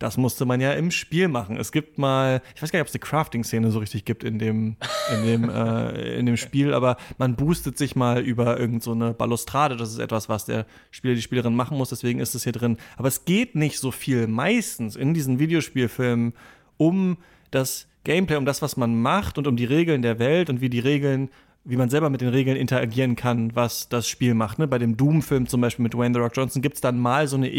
das musste man ja im Spiel machen. Es gibt mal, ich weiß gar nicht, ob es die Crafting-Szene so richtig gibt in dem, in dem, äh, in dem Spiel, aber man boostet sich mal über irgendeine so Balustrade. Das ist etwas, was der Spieler, die Spielerin machen muss, deswegen ist es hier drin. Aber es geht nicht so viel meistens in diesen Videospielfilmen um das Gameplay, um das, was man macht und um die Regeln der Welt und wie die Regeln wie man selber mit den Regeln interagieren kann, was das Spiel macht. Ne? Bei dem Doom-Film zum Beispiel mit Wayne The Rock Johnson gibt es dann mal so eine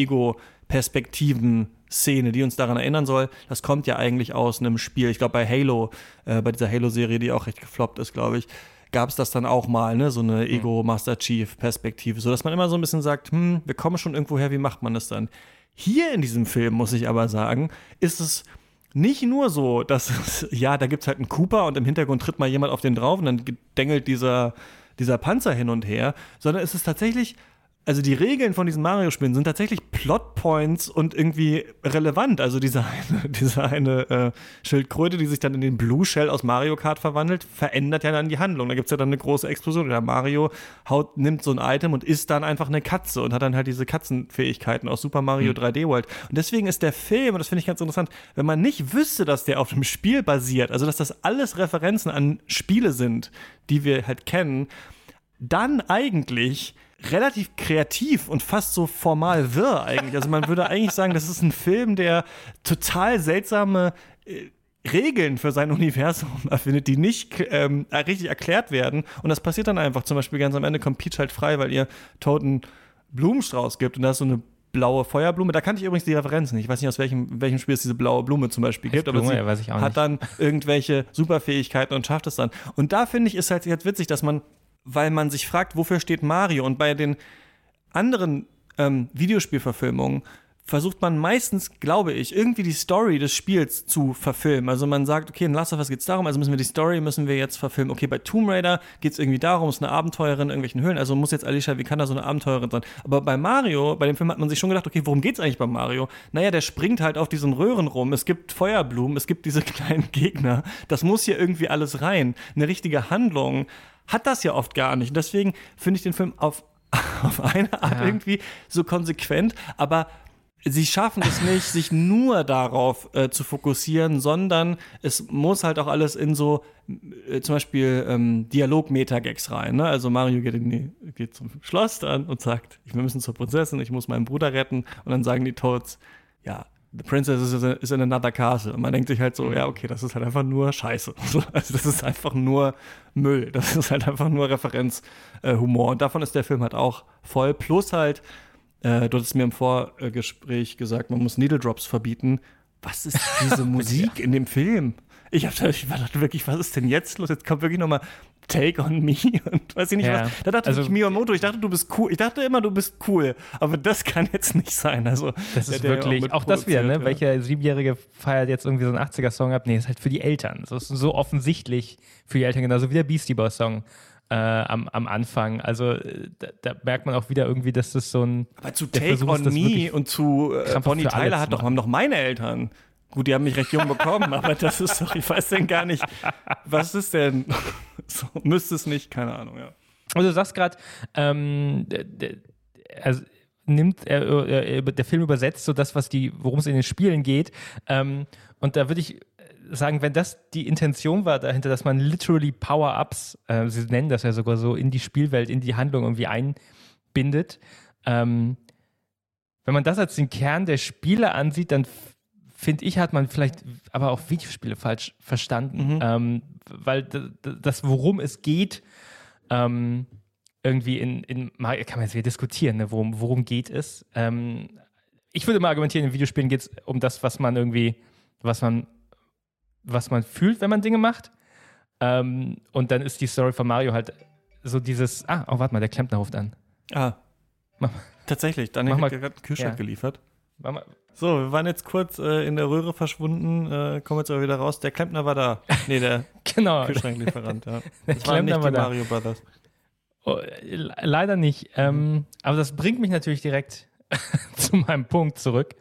Ego-Perspektiven-Szene, die uns daran erinnern soll. Das kommt ja eigentlich aus einem Spiel. Ich glaube, bei Halo, äh, bei dieser Halo-Serie, die auch recht gefloppt ist, glaube ich, gab es das dann auch mal, ne? so eine mhm. Ego-Master Chief-Perspektive, sodass man immer so ein bisschen sagt, hm, wir kommen schon irgendwo her, wie macht man das dann? Hier in diesem Film, muss ich aber sagen, ist es nicht nur so, dass es, ja, da gibt es halt einen Cooper und im Hintergrund tritt mal jemand auf den drauf und dann dengelt dieser, dieser Panzer hin und her, sondern es ist tatsächlich also die Regeln von diesen Mario-Spielen sind tatsächlich Plotpoints und irgendwie relevant. Also diese eine, diese eine äh, Schildkröte, die sich dann in den Blue Shell aus Mario Kart verwandelt, verändert ja dann die Handlung. Da gibt es ja dann eine große Explosion. Der Mario haut, nimmt so ein Item und ist dann einfach eine Katze und hat dann halt diese Katzenfähigkeiten aus Super Mario mhm. 3D World. Und deswegen ist der Film, und das finde ich ganz interessant, wenn man nicht wüsste, dass der auf dem Spiel basiert, also dass das alles Referenzen an Spiele sind, die wir halt kennen, dann eigentlich relativ kreativ und fast so formal wirr eigentlich. Also man würde eigentlich sagen, das ist ein Film, der total seltsame äh, Regeln für sein Universum erfindet, die nicht ähm, richtig erklärt werden. Und das passiert dann einfach. Zum Beispiel ganz am Ende kommt Peach halt frei, weil ihr toten Blumenstrauß gibt und da ist so eine blaue Feuerblume. Da kannte ich übrigens die Referenz nicht. Ich weiß nicht, aus welchem, welchem Spiel es diese blaue Blume zum Beispiel gibt, aber sie ja, weiß ich auch hat nicht. dann irgendwelche Superfähigkeiten und schafft es dann. Und da finde ich, ist halt jetzt witzig, dass man, weil man sich fragt, wofür steht Mario? Und bei den anderen ähm, Videospielverfilmungen versucht man meistens, glaube ich, irgendwie die Story des Spiels zu verfilmen. Also man sagt, okay, in Last of Us geht es darum, also müssen wir die Story, müssen wir jetzt verfilmen. Okay, bei Tomb Raider geht es irgendwie darum, es ist eine Abenteurerin in irgendwelchen Höhlen, also muss jetzt Alicia Vikander so eine Abenteurerin sein. Aber bei Mario, bei dem Film hat man sich schon gedacht, okay, worum geht es eigentlich bei Mario? Naja, der springt halt auf diesen Röhren rum, es gibt Feuerblumen, es gibt diese kleinen Gegner. Das muss hier irgendwie alles rein. Eine richtige Handlung hat das ja oft gar nicht. deswegen finde ich den Film auf auf eine Art ja. irgendwie so konsequent, aber sie schaffen es nicht, sich nur darauf äh, zu fokussieren, sondern es muss halt auch alles in so äh, zum Beispiel ähm, Dialog-Meta-Gags rein. Ne? Also Mario geht, die, geht, zum Schloss dann und sagt, wir müssen zur Prinzessin, ich muss meinen Bruder retten. Und dann sagen die Toads, ja, The Princess is, in another castle. Und man denkt sich halt so, ja, okay, das ist halt einfach nur Scheiße. Also das ist einfach nur Müll. Das ist halt einfach nur Referenzhumor. Äh, und davon ist der Film halt auch voll. Plus halt, äh, du hattest mir im Vorgespräch gesagt, man muss Needle Drops verbieten. Was ist diese Musik in dem Film? Ich, hab, ich dachte wirklich, was ist denn jetzt los? Jetzt kommt wirklich nochmal Take on Me und weiß ich nicht ja. was. Da dachte also, ich, Miyamoto, ich dachte, du bist cool. Ich dachte immer, du bist cool. Aber das kann jetzt nicht sein. Also, das ist wirklich, auch, auch das wieder, ne? Ja. Welcher Siebenjährige feiert jetzt irgendwie so einen 80er-Song ab? Nee, ist halt für die Eltern. Das ist so offensichtlich für die Eltern, genauso wie der Beastie Boys-Song äh, am, am Anfang. Also äh, da, da, merkt man auch wieder irgendwie, dass das so ein. Aber zu Take Versuch, on Me und zu äh, Bonnie Tyler hat doch, haben doch meine Eltern. Gut, die haben mich recht jung bekommen, aber das ist doch, ich weiß denn gar nicht, was ist denn? so, müsste es nicht, keine Ahnung, ja. Also du sagst gerade, ähm, also nimmt äh, der Film übersetzt so das, was die, worum es in den Spielen geht. Ähm, und da würde ich sagen, wenn das die Intention war dahinter, dass man literally Power-Ups, äh, sie nennen das ja sogar so, in die Spielwelt, in die Handlung irgendwie einbindet, ähm, wenn man das als den Kern der Spiele ansieht, dann finde ich, hat man vielleicht aber auch Videospiele falsch verstanden, mhm. ähm, weil das, worum es geht, ähm, irgendwie in, in, kann man jetzt wieder diskutieren, ne, worum, worum geht es. Ähm, ich würde mal argumentieren, in Videospielen geht es um das, was man irgendwie, was man was man fühlt, wenn man Dinge macht. Ähm, und dann ist die Story von Mario halt so dieses, ah, oh, warte mal, der Klempner ruft an. Ah. Mach, Tatsächlich, Daniel hat gerade einen Kühlschrank ja. geliefert. So, wir waren jetzt kurz äh, in der Röhre verschwunden, äh, kommen jetzt aber wieder raus. Der Klempner war da. Nee, der genau. Kühlschranklieferant, ja. Der das Klempner war nicht die war Mario Brothers. Oh, leider nicht. Ähm, aber das bringt mich natürlich direkt zu meinem Punkt zurück.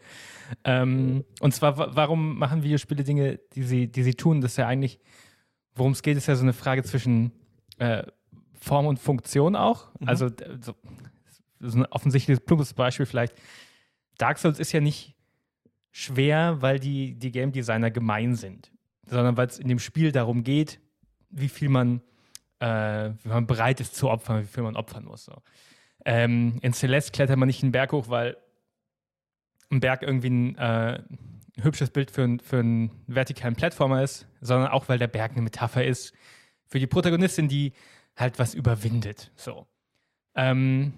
Ähm, und zwar, warum machen Videospiele Dinge, die sie, die sie tun? Das ist ja eigentlich, worum es geht, ist ja so eine Frage zwischen äh, Form und Funktion auch. Mhm. Also, so, so ein offensichtliches plumpes Beispiel vielleicht. Dark Souls ist ja nicht schwer, weil die, die Game Designer gemein sind, sondern weil es in dem Spiel darum geht, wie viel man, äh, wie man bereit ist zu opfern, wie viel man opfern muss. So. Ähm, in Celeste klettert man nicht einen Berg hoch, weil ein Berg irgendwie ein äh, hübsches Bild für, für einen vertikalen Plattformer ist, sondern auch, weil der Berg eine Metapher ist für die Protagonistin, die halt was überwindet. So. Ähm,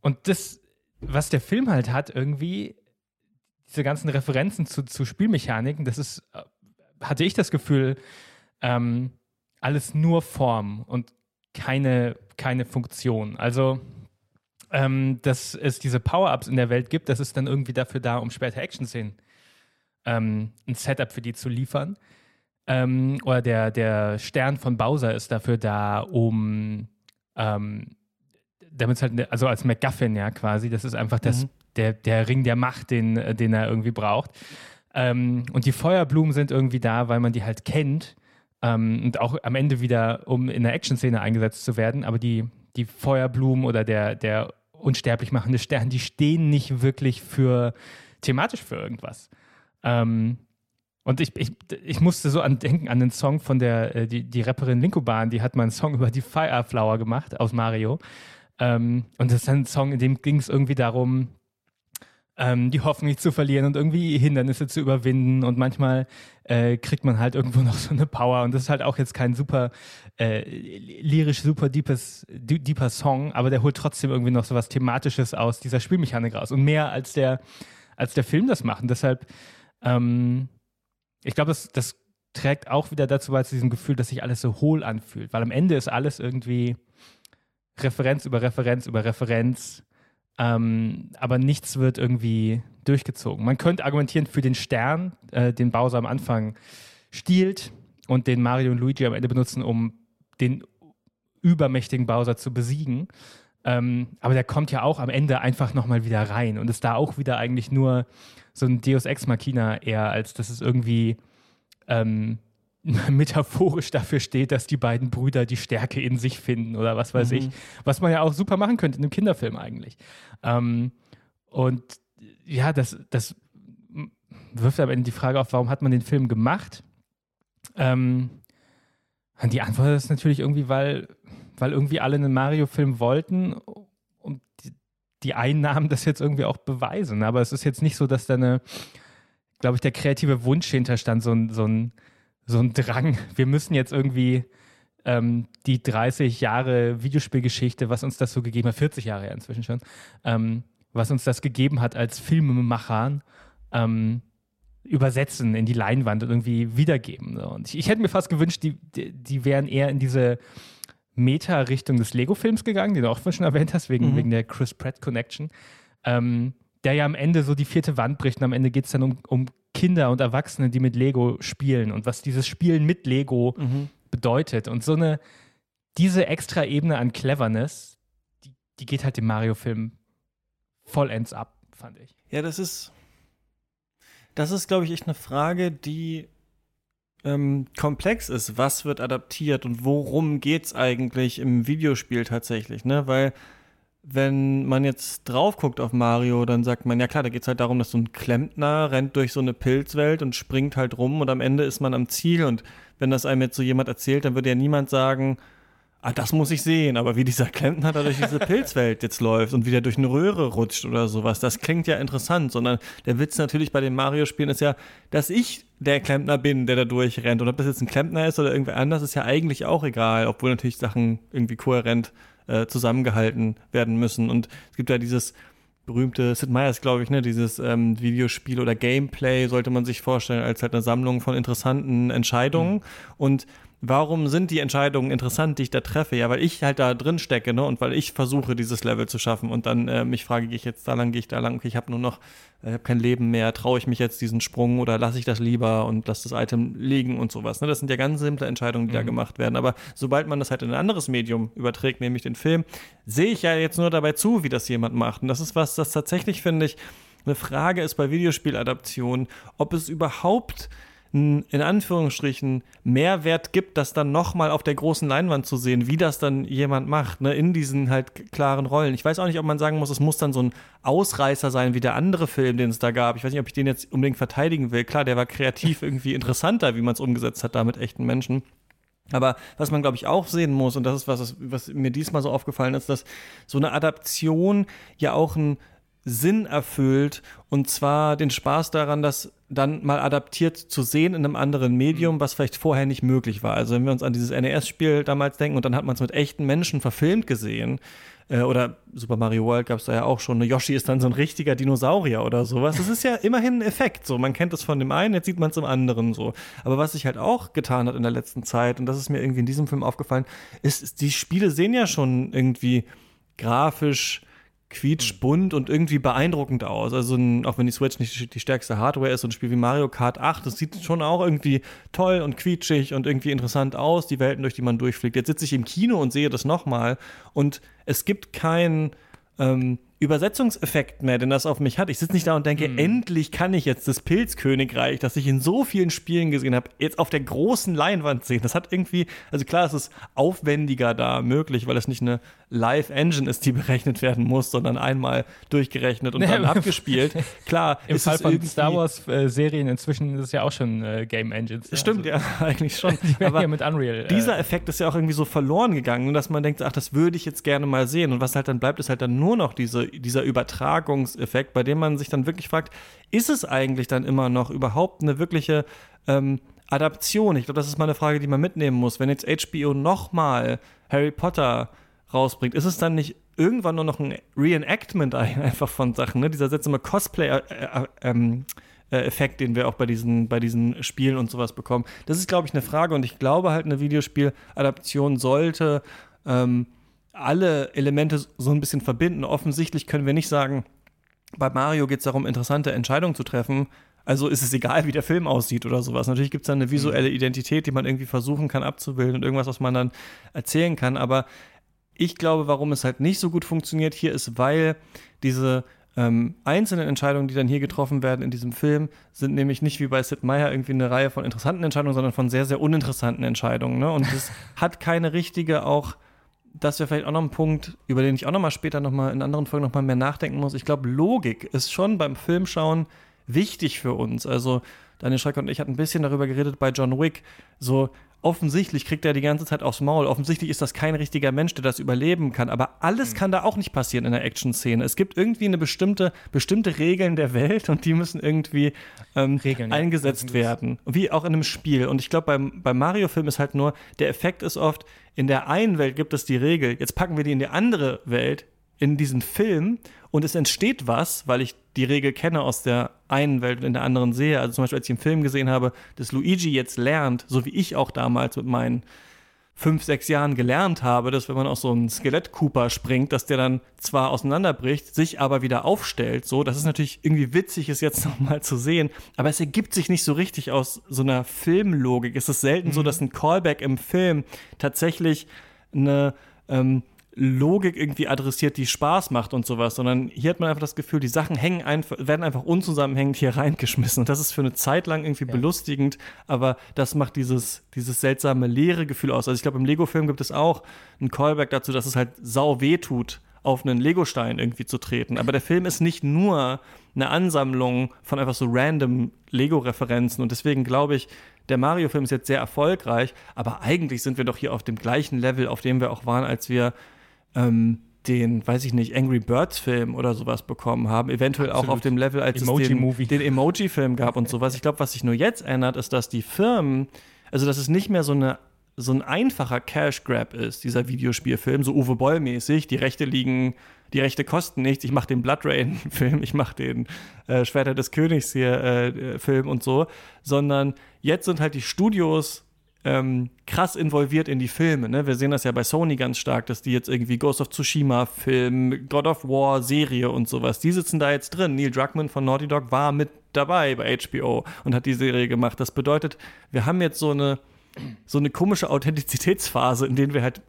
und das, was der Film halt hat, irgendwie, diese ganzen Referenzen zu, zu Spielmechaniken, das ist, äh, hatte ich das Gefühl, ähm, alles nur Form und keine, keine Funktion. Also ähm, dass es diese Power-Ups in der Welt gibt, das ist dann irgendwie dafür da, um später Action-Szenen ähm, ein Setup für die zu liefern. Ähm, oder der, der Stern von Bowser ist dafür da, um ähm, damit es halt, ne, also als MacGuffin ja quasi, das ist einfach das, mhm. der, der Ring der Macht, den, den er irgendwie braucht. Ähm, und die Feuerblumen sind irgendwie da, weil man die halt kennt ähm, und auch am Ende wieder, um in der Action-Szene eingesetzt zu werden. Aber die, die Feuerblumen oder der, der unsterblich machende Stern, die stehen nicht wirklich für thematisch für irgendwas. Ähm, und ich, ich, ich musste so an denken an den Song von der, äh, die, die Rapperin Linkoban, die hat mal einen Song über die Fireflower gemacht aus Mario. Ähm, und das ist ein Song, in dem ging es irgendwie darum, ähm, die Hoffnung nicht zu verlieren und irgendwie Hindernisse zu überwinden. Und manchmal äh, kriegt man halt irgendwo noch so eine Power. Und das ist halt auch jetzt kein super äh, lyrisch, super deepes, deeper Song, aber der holt trotzdem irgendwie noch so was Thematisches aus dieser Spielmechanik raus. Und mehr als der, als der Film das macht. Und deshalb, ähm, ich glaube, das, das trägt auch wieder dazu bei, zu diesem Gefühl, dass sich alles so hohl anfühlt. Weil am Ende ist alles irgendwie Referenz über Referenz über Referenz ähm, aber nichts wird irgendwie durchgezogen. Man könnte argumentieren für den Stern, äh, den Bowser am Anfang stiehlt und den Mario und Luigi am Ende benutzen, um den übermächtigen Bowser zu besiegen. Ähm, aber der kommt ja auch am Ende einfach nochmal wieder rein und ist da auch wieder eigentlich nur so ein Deus Ex Machina eher, als dass es irgendwie ähm, metaphorisch dafür steht, dass die beiden Brüder die Stärke in sich finden oder was weiß mhm. ich. Was man ja auch super machen könnte in einem Kinderfilm eigentlich. Ähm, und ja, das, das wirft am Ende die Frage auf, warum hat man den Film gemacht? Ähm, die Antwort ist natürlich irgendwie, weil, weil irgendwie alle einen Mario-Film wollten und die, die Einnahmen das jetzt irgendwie auch beweisen. Aber es ist jetzt nicht so, dass da eine, glaube ich, der kreative Wunsch hinterstand, so ein, so ein so ein Drang. Wir müssen jetzt irgendwie ähm, die 30 Jahre Videospielgeschichte, was uns das so gegeben hat, 40 Jahre ja inzwischen schon, ähm, was uns das gegeben hat als Filmemachern, ähm, übersetzen in die Leinwand und irgendwie wiedergeben. So. Und ich, ich, hätte mir fast gewünscht, die, die, die wären eher in diese Meta-Richtung des Lego-Films gegangen, den du auch schon erwähnt hast, wegen, mhm. wegen der Chris Pratt Connection. Ähm, der ja am Ende so die vierte Wand bricht und am Ende geht es dann um, um Kinder und Erwachsene, die mit Lego spielen und was dieses Spielen mit Lego mhm. bedeutet. Und so eine, diese extra Ebene an Cleverness, die, die geht halt dem Mario-Film vollends ab, fand ich. Ja, das ist, das ist, glaube ich, echt eine Frage, die ähm, komplex ist. Was wird adaptiert und worum geht es eigentlich im Videospiel tatsächlich, ne? Weil wenn man jetzt drauf guckt auf Mario, dann sagt man, ja klar, da geht es halt darum, dass so ein Klempner rennt durch so eine Pilzwelt und springt halt rum und am Ende ist man am Ziel. Und wenn das einem jetzt so jemand erzählt, dann würde ja niemand sagen, ah, das muss ich sehen, aber wie dieser Klempner da durch diese Pilzwelt jetzt läuft und wie der durch eine Röhre rutscht oder sowas, das klingt ja interessant, sondern der Witz natürlich bei den Mario-Spielen ist ja, dass ich der Klempner bin, der da durchrennt. Und ob das jetzt ein Klempner ist oder irgendwer anders, ist ja eigentlich auch egal, obwohl natürlich Sachen irgendwie kohärent äh, zusammengehalten werden müssen. Und es gibt ja dieses berühmte Sid Meier's, glaube ich, ne, dieses ähm, Videospiel oder Gameplay sollte man sich vorstellen als halt eine Sammlung von interessanten Entscheidungen. Mhm. Und warum sind die Entscheidungen interessant, die ich da treffe? Ja, weil ich halt da drin stecke, ne? Und weil ich versuche, dieses Level zu schaffen. Und dann äh, mich frage, gehe ich jetzt da lang, gehe ich da lang, okay, ich habe nur noch, äh, habe kein Leben mehr, traue ich mich jetzt diesen Sprung oder lasse ich das lieber und lasse das Item liegen und sowas. Ne? Das sind ja ganz simple Entscheidungen, die mhm. da gemacht werden. Aber sobald man das halt in ein anderes Medium überträgt, nämlich den Film, sehe ich ja jetzt nur dabei zu, wie das jemand macht. Und das ist was, das tatsächlich, finde ich, eine Frage ist bei Videospieladaptionen, ob es überhaupt in Anführungsstrichen Mehrwert gibt, das dann nochmal auf der großen Leinwand zu sehen, wie das dann jemand macht, ne, in diesen halt klaren Rollen. Ich weiß auch nicht, ob man sagen muss, es muss dann so ein Ausreißer sein wie der andere Film, den es da gab. Ich weiß nicht, ob ich den jetzt unbedingt verteidigen will. Klar, der war kreativ irgendwie interessanter, wie man es umgesetzt hat da mit echten Menschen. Aber was man, glaube ich, auch sehen muss, und das ist was, was mir diesmal so aufgefallen ist, dass so eine Adaption ja auch ein Sinn erfüllt und zwar den Spaß daran, das dann mal adaptiert zu sehen in einem anderen Medium, mhm. was vielleicht vorher nicht möglich war. Also wenn wir uns an dieses NES-Spiel damals denken und dann hat man es mit echten Menschen verfilmt gesehen, äh, oder Super Mario World gab es da ja auch schon, eine Yoshi ist dann so ein richtiger Dinosaurier oder sowas. Das ist ja immerhin ein Effekt, so man kennt es von dem einen, jetzt sieht man es im anderen so. Aber was sich halt auch getan hat in der letzten Zeit, und das ist mir irgendwie in diesem Film aufgefallen, ist, ist die Spiele sehen ja schon irgendwie grafisch quietschbunt und irgendwie beeindruckend aus. Also ein, auch wenn die Switch nicht die stärkste Hardware ist, so ein Spiel wie Mario Kart 8, das sieht schon auch irgendwie toll und quietschig und irgendwie interessant aus, die Welten, durch die man durchfliegt. Jetzt sitze ich im Kino und sehe das nochmal und es gibt kein ähm, Übersetzungseffekt mehr, den das auf mich hat. Ich sitze nicht da und denke, mhm. endlich kann ich jetzt das Pilzkönigreich, das ich in so vielen Spielen gesehen habe, jetzt auf der großen Leinwand sehen. Das hat irgendwie, also klar, es ist aufwendiger da möglich, weil es nicht eine Live-Engine ist, die berechnet werden muss, sondern einmal durchgerechnet und dann abgespielt. Klar, im Fall von Star Wars-Serien inzwischen ist es ja auch schon äh, Game Engines. Ja, Stimmt, also, ja, eigentlich schon. Aber ja mit Unreal. Äh, dieser Effekt ist ja auch irgendwie so verloren gegangen, dass man denkt, ach, das würde ich jetzt gerne mal sehen. Und was halt dann bleibt, ist halt dann nur noch diese dieser Übertragungseffekt, bei dem man sich dann wirklich fragt, ist es eigentlich dann immer noch überhaupt eine wirkliche ähm, Adaption? Ich glaube, das ist mal eine Frage, die man mitnehmen muss. Wenn jetzt HBO nochmal Harry Potter rausbringt, ist es dann nicht irgendwann nur noch ein Reenactment einfach von Sachen, ne? Dieser seltsame Cosplay-Effekt, den wir auch bei diesen, bei diesen Spielen und sowas bekommen. Das ist, glaube ich, eine Frage und ich glaube halt, eine Videospieladaption sollte ähm, alle Elemente so ein bisschen verbinden. Offensichtlich können wir nicht sagen, bei Mario geht es darum, interessante Entscheidungen zu treffen. Also ist es egal, wie der Film aussieht oder sowas. Natürlich gibt es da eine visuelle mhm. Identität, die man irgendwie versuchen kann abzubilden und irgendwas, was man dann erzählen kann. Aber ich glaube, warum es halt nicht so gut funktioniert hier ist, weil diese ähm, einzelnen Entscheidungen, die dann hier getroffen werden in diesem Film, sind nämlich nicht wie bei Sid Meier irgendwie eine Reihe von interessanten Entscheidungen, sondern von sehr, sehr uninteressanten Entscheidungen. Ne? Und es hat keine richtige auch das wäre vielleicht auch noch ein Punkt, über den ich auch noch mal später noch mal in anderen Folgen noch mal mehr nachdenken muss. Ich glaube, Logik ist schon beim Filmschauen wichtig für uns. Also Daniel Schrecker und ich hatten ein bisschen darüber geredet bei John Wick. So offensichtlich kriegt er die ganze Zeit aufs Maul. Offensichtlich ist das kein richtiger Mensch, der das überleben kann. Aber alles mhm. kann da auch nicht passieren in der Action-Szene. Es gibt irgendwie eine bestimmte, bestimmte Regeln der Welt und die müssen irgendwie ähm, Regeln, eingesetzt ja. werden. Wie auch in einem Spiel. Und ich glaube, beim, beim Mario-Film ist halt nur, der Effekt ist oft, in der einen Welt gibt es die Regel, jetzt packen wir die in die andere Welt, in diesen Film und es entsteht was, weil ich die Regel kenne aus der einen Welt und in der anderen sehe. Also zum Beispiel, als ich im Film gesehen habe, dass Luigi jetzt lernt, so wie ich auch damals mit meinen fünf, sechs Jahren gelernt habe, dass wenn man aus so einem Skelett-Cooper springt, dass der dann zwar auseinanderbricht, sich aber wieder aufstellt. So, das ist natürlich irgendwie witzig, es jetzt nochmal zu sehen, aber es ergibt sich nicht so richtig aus so einer Filmlogik. Es ist selten mhm. so, dass ein Callback im Film tatsächlich eine ähm, Logik irgendwie adressiert, die Spaß macht und sowas, sondern hier hat man einfach das Gefühl, die Sachen hängen einfach, werden einfach unzusammenhängend hier reingeschmissen. Und das ist für eine Zeit lang irgendwie ja. belustigend, aber das macht dieses, dieses seltsame leere Gefühl aus. Also ich glaube, im Lego-Film gibt es auch einen Callback dazu, dass es halt sau weh tut, auf einen Lego-Stein irgendwie zu treten. Aber der Film ist nicht nur eine Ansammlung von einfach so random Lego-Referenzen und deswegen glaube ich, der Mario-Film ist jetzt sehr erfolgreich, aber eigentlich sind wir doch hier auf dem gleichen Level, auf dem wir auch waren, als wir ähm, den, weiß ich nicht, Angry Birds Film oder sowas bekommen haben. Eventuell Absolut. auch auf dem Level, als Emoji es den, den Emoji-Film gab und sowas. Ich glaube, was sich nur jetzt ändert, ist, dass die Firmen, also dass es nicht mehr so eine so ein einfacher Cash Grab ist, dieser Videospielfilm, so Uwe Boll mäßig, die Rechte liegen, die Rechte kosten nichts, ich mache den Blood Rain Film, ich mache den äh, Schwerter des Königs hier äh, Film und so, sondern jetzt sind halt die Studios ähm, krass involviert in die Filme. Ne? Wir sehen das ja bei Sony ganz stark, dass die jetzt irgendwie Ghost of Tsushima Film, God of War Serie und sowas, die sitzen da jetzt drin. Neil Druckmann von Naughty Dog war mit dabei bei HBO und hat die Serie gemacht. Das bedeutet, wir haben jetzt so eine so eine komische Authentizitätsphase, in der wir halt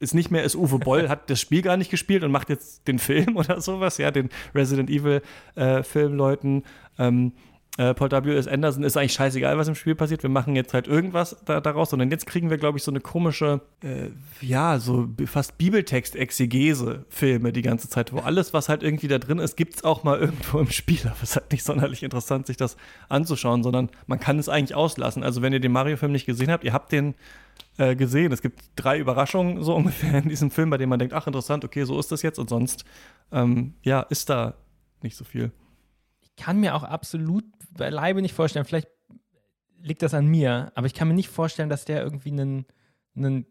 ist nicht mehr ist Uwe Boll hat das Spiel gar nicht gespielt und macht jetzt den Film oder sowas, ja, den Resident Evil äh, Filmleuten. Ähm, äh, Paul W.S. Anderson ist eigentlich scheißegal, was im Spiel passiert. Wir machen jetzt halt irgendwas da, daraus, sondern jetzt kriegen wir, glaube ich, so eine komische, äh, ja, so fast Bibeltext-Exegese-Filme die ganze Zeit, wo alles, was halt irgendwie da drin ist, gibt es auch mal irgendwo im Spiel. Aber es ist halt nicht sonderlich interessant, sich das anzuschauen, sondern man kann es eigentlich auslassen. Also, wenn ihr den Mario-Film nicht gesehen habt, ihr habt den äh, gesehen. Es gibt drei Überraschungen so ungefähr in diesem Film, bei denen man denkt, ach, interessant, okay, so ist das jetzt und sonst, ähm, ja, ist da nicht so viel. Ich kann mir auch absolut beileibe nicht vorstellen, vielleicht liegt das an mir, aber ich kann mir nicht vorstellen, dass der irgendwie einen, einen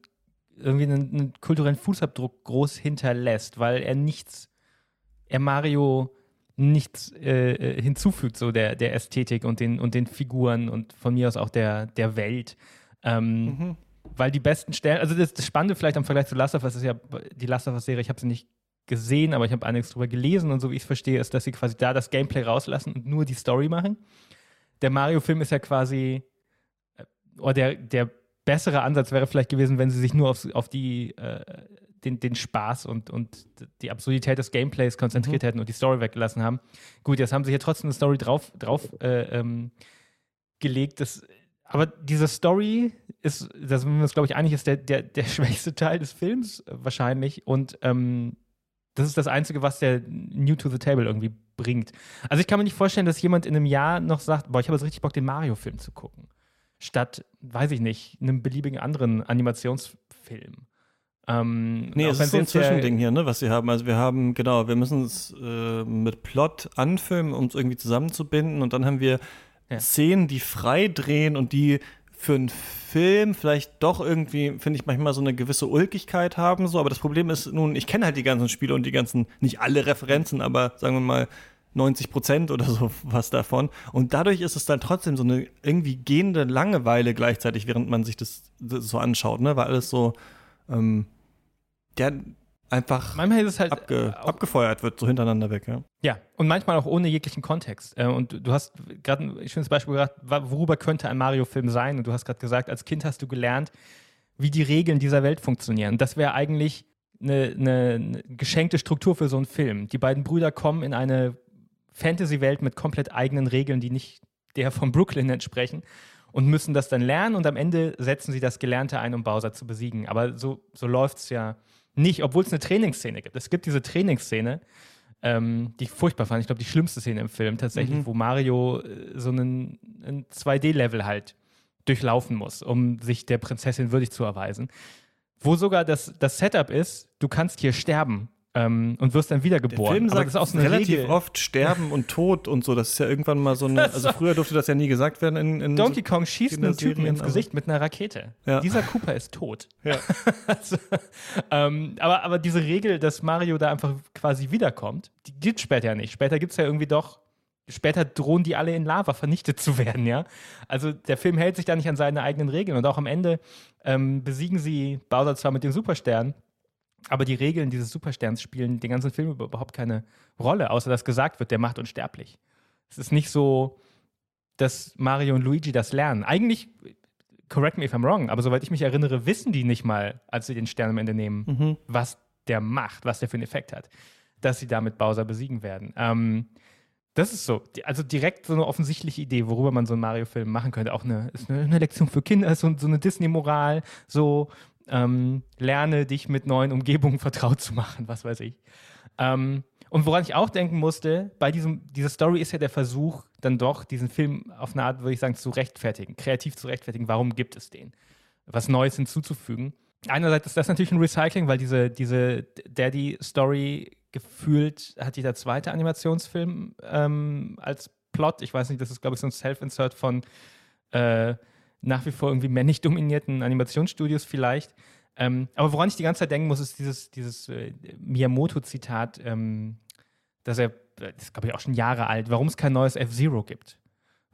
irgendwie einen, einen, kulturellen Fußabdruck groß hinterlässt, weil er nichts, er Mario nichts äh, äh, hinzufügt, so der, der Ästhetik und den, und den Figuren und von mir aus auch der, der Welt. Ähm, mhm. Weil die besten Stellen, also das, das Spannende vielleicht im Vergleich zu Last of Us ist ja die Last of Us-Serie, ich habe sie nicht gesehen, aber ich habe einiges drüber gelesen und so wie ich es verstehe, ist, dass sie quasi da das Gameplay rauslassen und nur die Story machen. Der Mario-Film ist ja quasi, äh, oder der, der bessere Ansatz wäre vielleicht gewesen, wenn sie sich nur auf, auf die, äh, den, den Spaß und, und die Absurdität des Gameplays konzentriert mhm. hätten und die Story weggelassen haben. Gut, jetzt haben sie hier trotzdem eine Story drauf, drauf äh, ähm, gelegt. Das, aber diese Story ist, da sind wir uns, glaube ich, einig, ist der, der, der schwächste Teil des Films wahrscheinlich. Und ähm, das ist das Einzige, was der New to the Table irgendwie bringt. Also ich kann mir nicht vorstellen, dass jemand in einem Jahr noch sagt, boah, ich habe jetzt richtig Bock, den Mario-Film zu gucken. Statt, weiß ich nicht, einem beliebigen anderen Animationsfilm. Ähm, nee, es ist so ein Zwischending hier, ne, was sie haben. Also wir haben, genau, wir müssen es äh, mit Plot anfilmen, um es irgendwie zusammenzubinden und dann haben wir ja. Szenen, die frei drehen und die für einen Film vielleicht doch irgendwie, finde ich, manchmal so eine gewisse Ulkigkeit haben. So. Aber das Problem ist nun, ich kenne halt die ganzen Spiele und die ganzen, nicht alle Referenzen, aber sagen wir mal 90 Prozent oder so was davon. Und dadurch ist es dann trotzdem so eine irgendwie gehende Langeweile gleichzeitig, während man sich das, das so anschaut, ne? Weil alles so, ähm, ja, einfach manchmal ist es halt abge abgefeuert wird, so hintereinander weg, ja. Ja, und manchmal auch ohne jeglichen Kontext. Äh, und du hast gerade ein schönes Beispiel gesagt, worüber könnte ein Mario-Film sein? Und du hast gerade gesagt, als Kind hast du gelernt, wie die Regeln dieser Welt funktionieren. Und das wäre eigentlich eine, eine, eine, geschenkte Struktur für so einen Film. Die beiden Brüder kommen in eine Fantasy-Welt mit komplett eigenen Regeln, die nicht der von Brooklyn entsprechen und müssen das dann lernen und am Ende setzen sie das Gelernte ein, um Bowser zu besiegen. Aber so, so läuft es ja nicht, obwohl es eine Trainingsszene gibt. Es gibt diese Trainingsszene, ähm, die ich furchtbar fand. Ich glaube, die schlimmste Szene im Film tatsächlich, mhm. wo Mario äh, so einen, einen 2D-Level halt durchlaufen muss, um sich der Prinzessin würdig zu erweisen. Wo sogar das, das Setup ist, du kannst hier sterben ähm, und wirst dann wiedergeboren. Der Film sagt Aber das ist auch so relativ Regel. oft Sterben und Tod und so. Das ist ja irgendwann mal so eine. Also früher durfte das ja nie gesagt werden. In, in Donkey Kong schießt einen Typen ins Gesicht mit einer Rakete. Ja. Dieser Cooper ist tot. Ja. also, ähm, aber, aber diese Regel, dass Mario da einfach quasi wiederkommt, die gibt es später ja nicht. Später gibt es ja irgendwie doch. Später drohen die alle in Lava vernichtet zu werden, ja. Also der Film hält sich da nicht an seine eigenen Regeln. Und auch am Ende ähm, besiegen sie Bowser zwar mit den Supersternen, aber die Regeln dieses Supersterns spielen den ganzen Film überhaupt keine Rolle, außer dass gesagt wird, der macht unsterblich. Es ist nicht so, dass Mario und Luigi das lernen. Eigentlich, correct me if I'm wrong, aber soweit ich mich erinnere, wissen die nicht mal, als sie den Stern am Ende nehmen, mhm. was der macht, was der für einen Effekt hat, dass sie damit Bowser besiegen werden. Ähm, das ist so, also direkt so eine offensichtliche Idee, worüber man so einen Mario-Film machen könnte. Auch eine, ist eine, eine Lektion für Kinder, so, so eine Disney-Moral, so ähm, lerne dich mit neuen Umgebungen vertraut zu machen, was weiß ich. Ähm, und woran ich auch denken musste, bei diesem, dieser Story ist ja der Versuch, dann doch diesen Film auf eine Art, würde ich sagen, zu rechtfertigen, kreativ zu rechtfertigen, warum gibt es den? Was Neues hinzuzufügen. Einerseits ist das natürlich ein Recycling, weil diese, diese Daddy-Story gefühlt hat jeder zweite Animationsfilm ähm, als Plot. Ich weiß nicht, das ist, glaube ich, so ein Self-Insert von äh, nach wie vor irgendwie männlich dominierten Animationsstudios vielleicht. Ähm, aber woran ich die ganze Zeit denken muss, ist dieses, dieses äh, Miyamoto-Zitat, ähm, dass er, das ist glaube ich auch schon Jahre alt, warum es kein neues F-Zero gibt.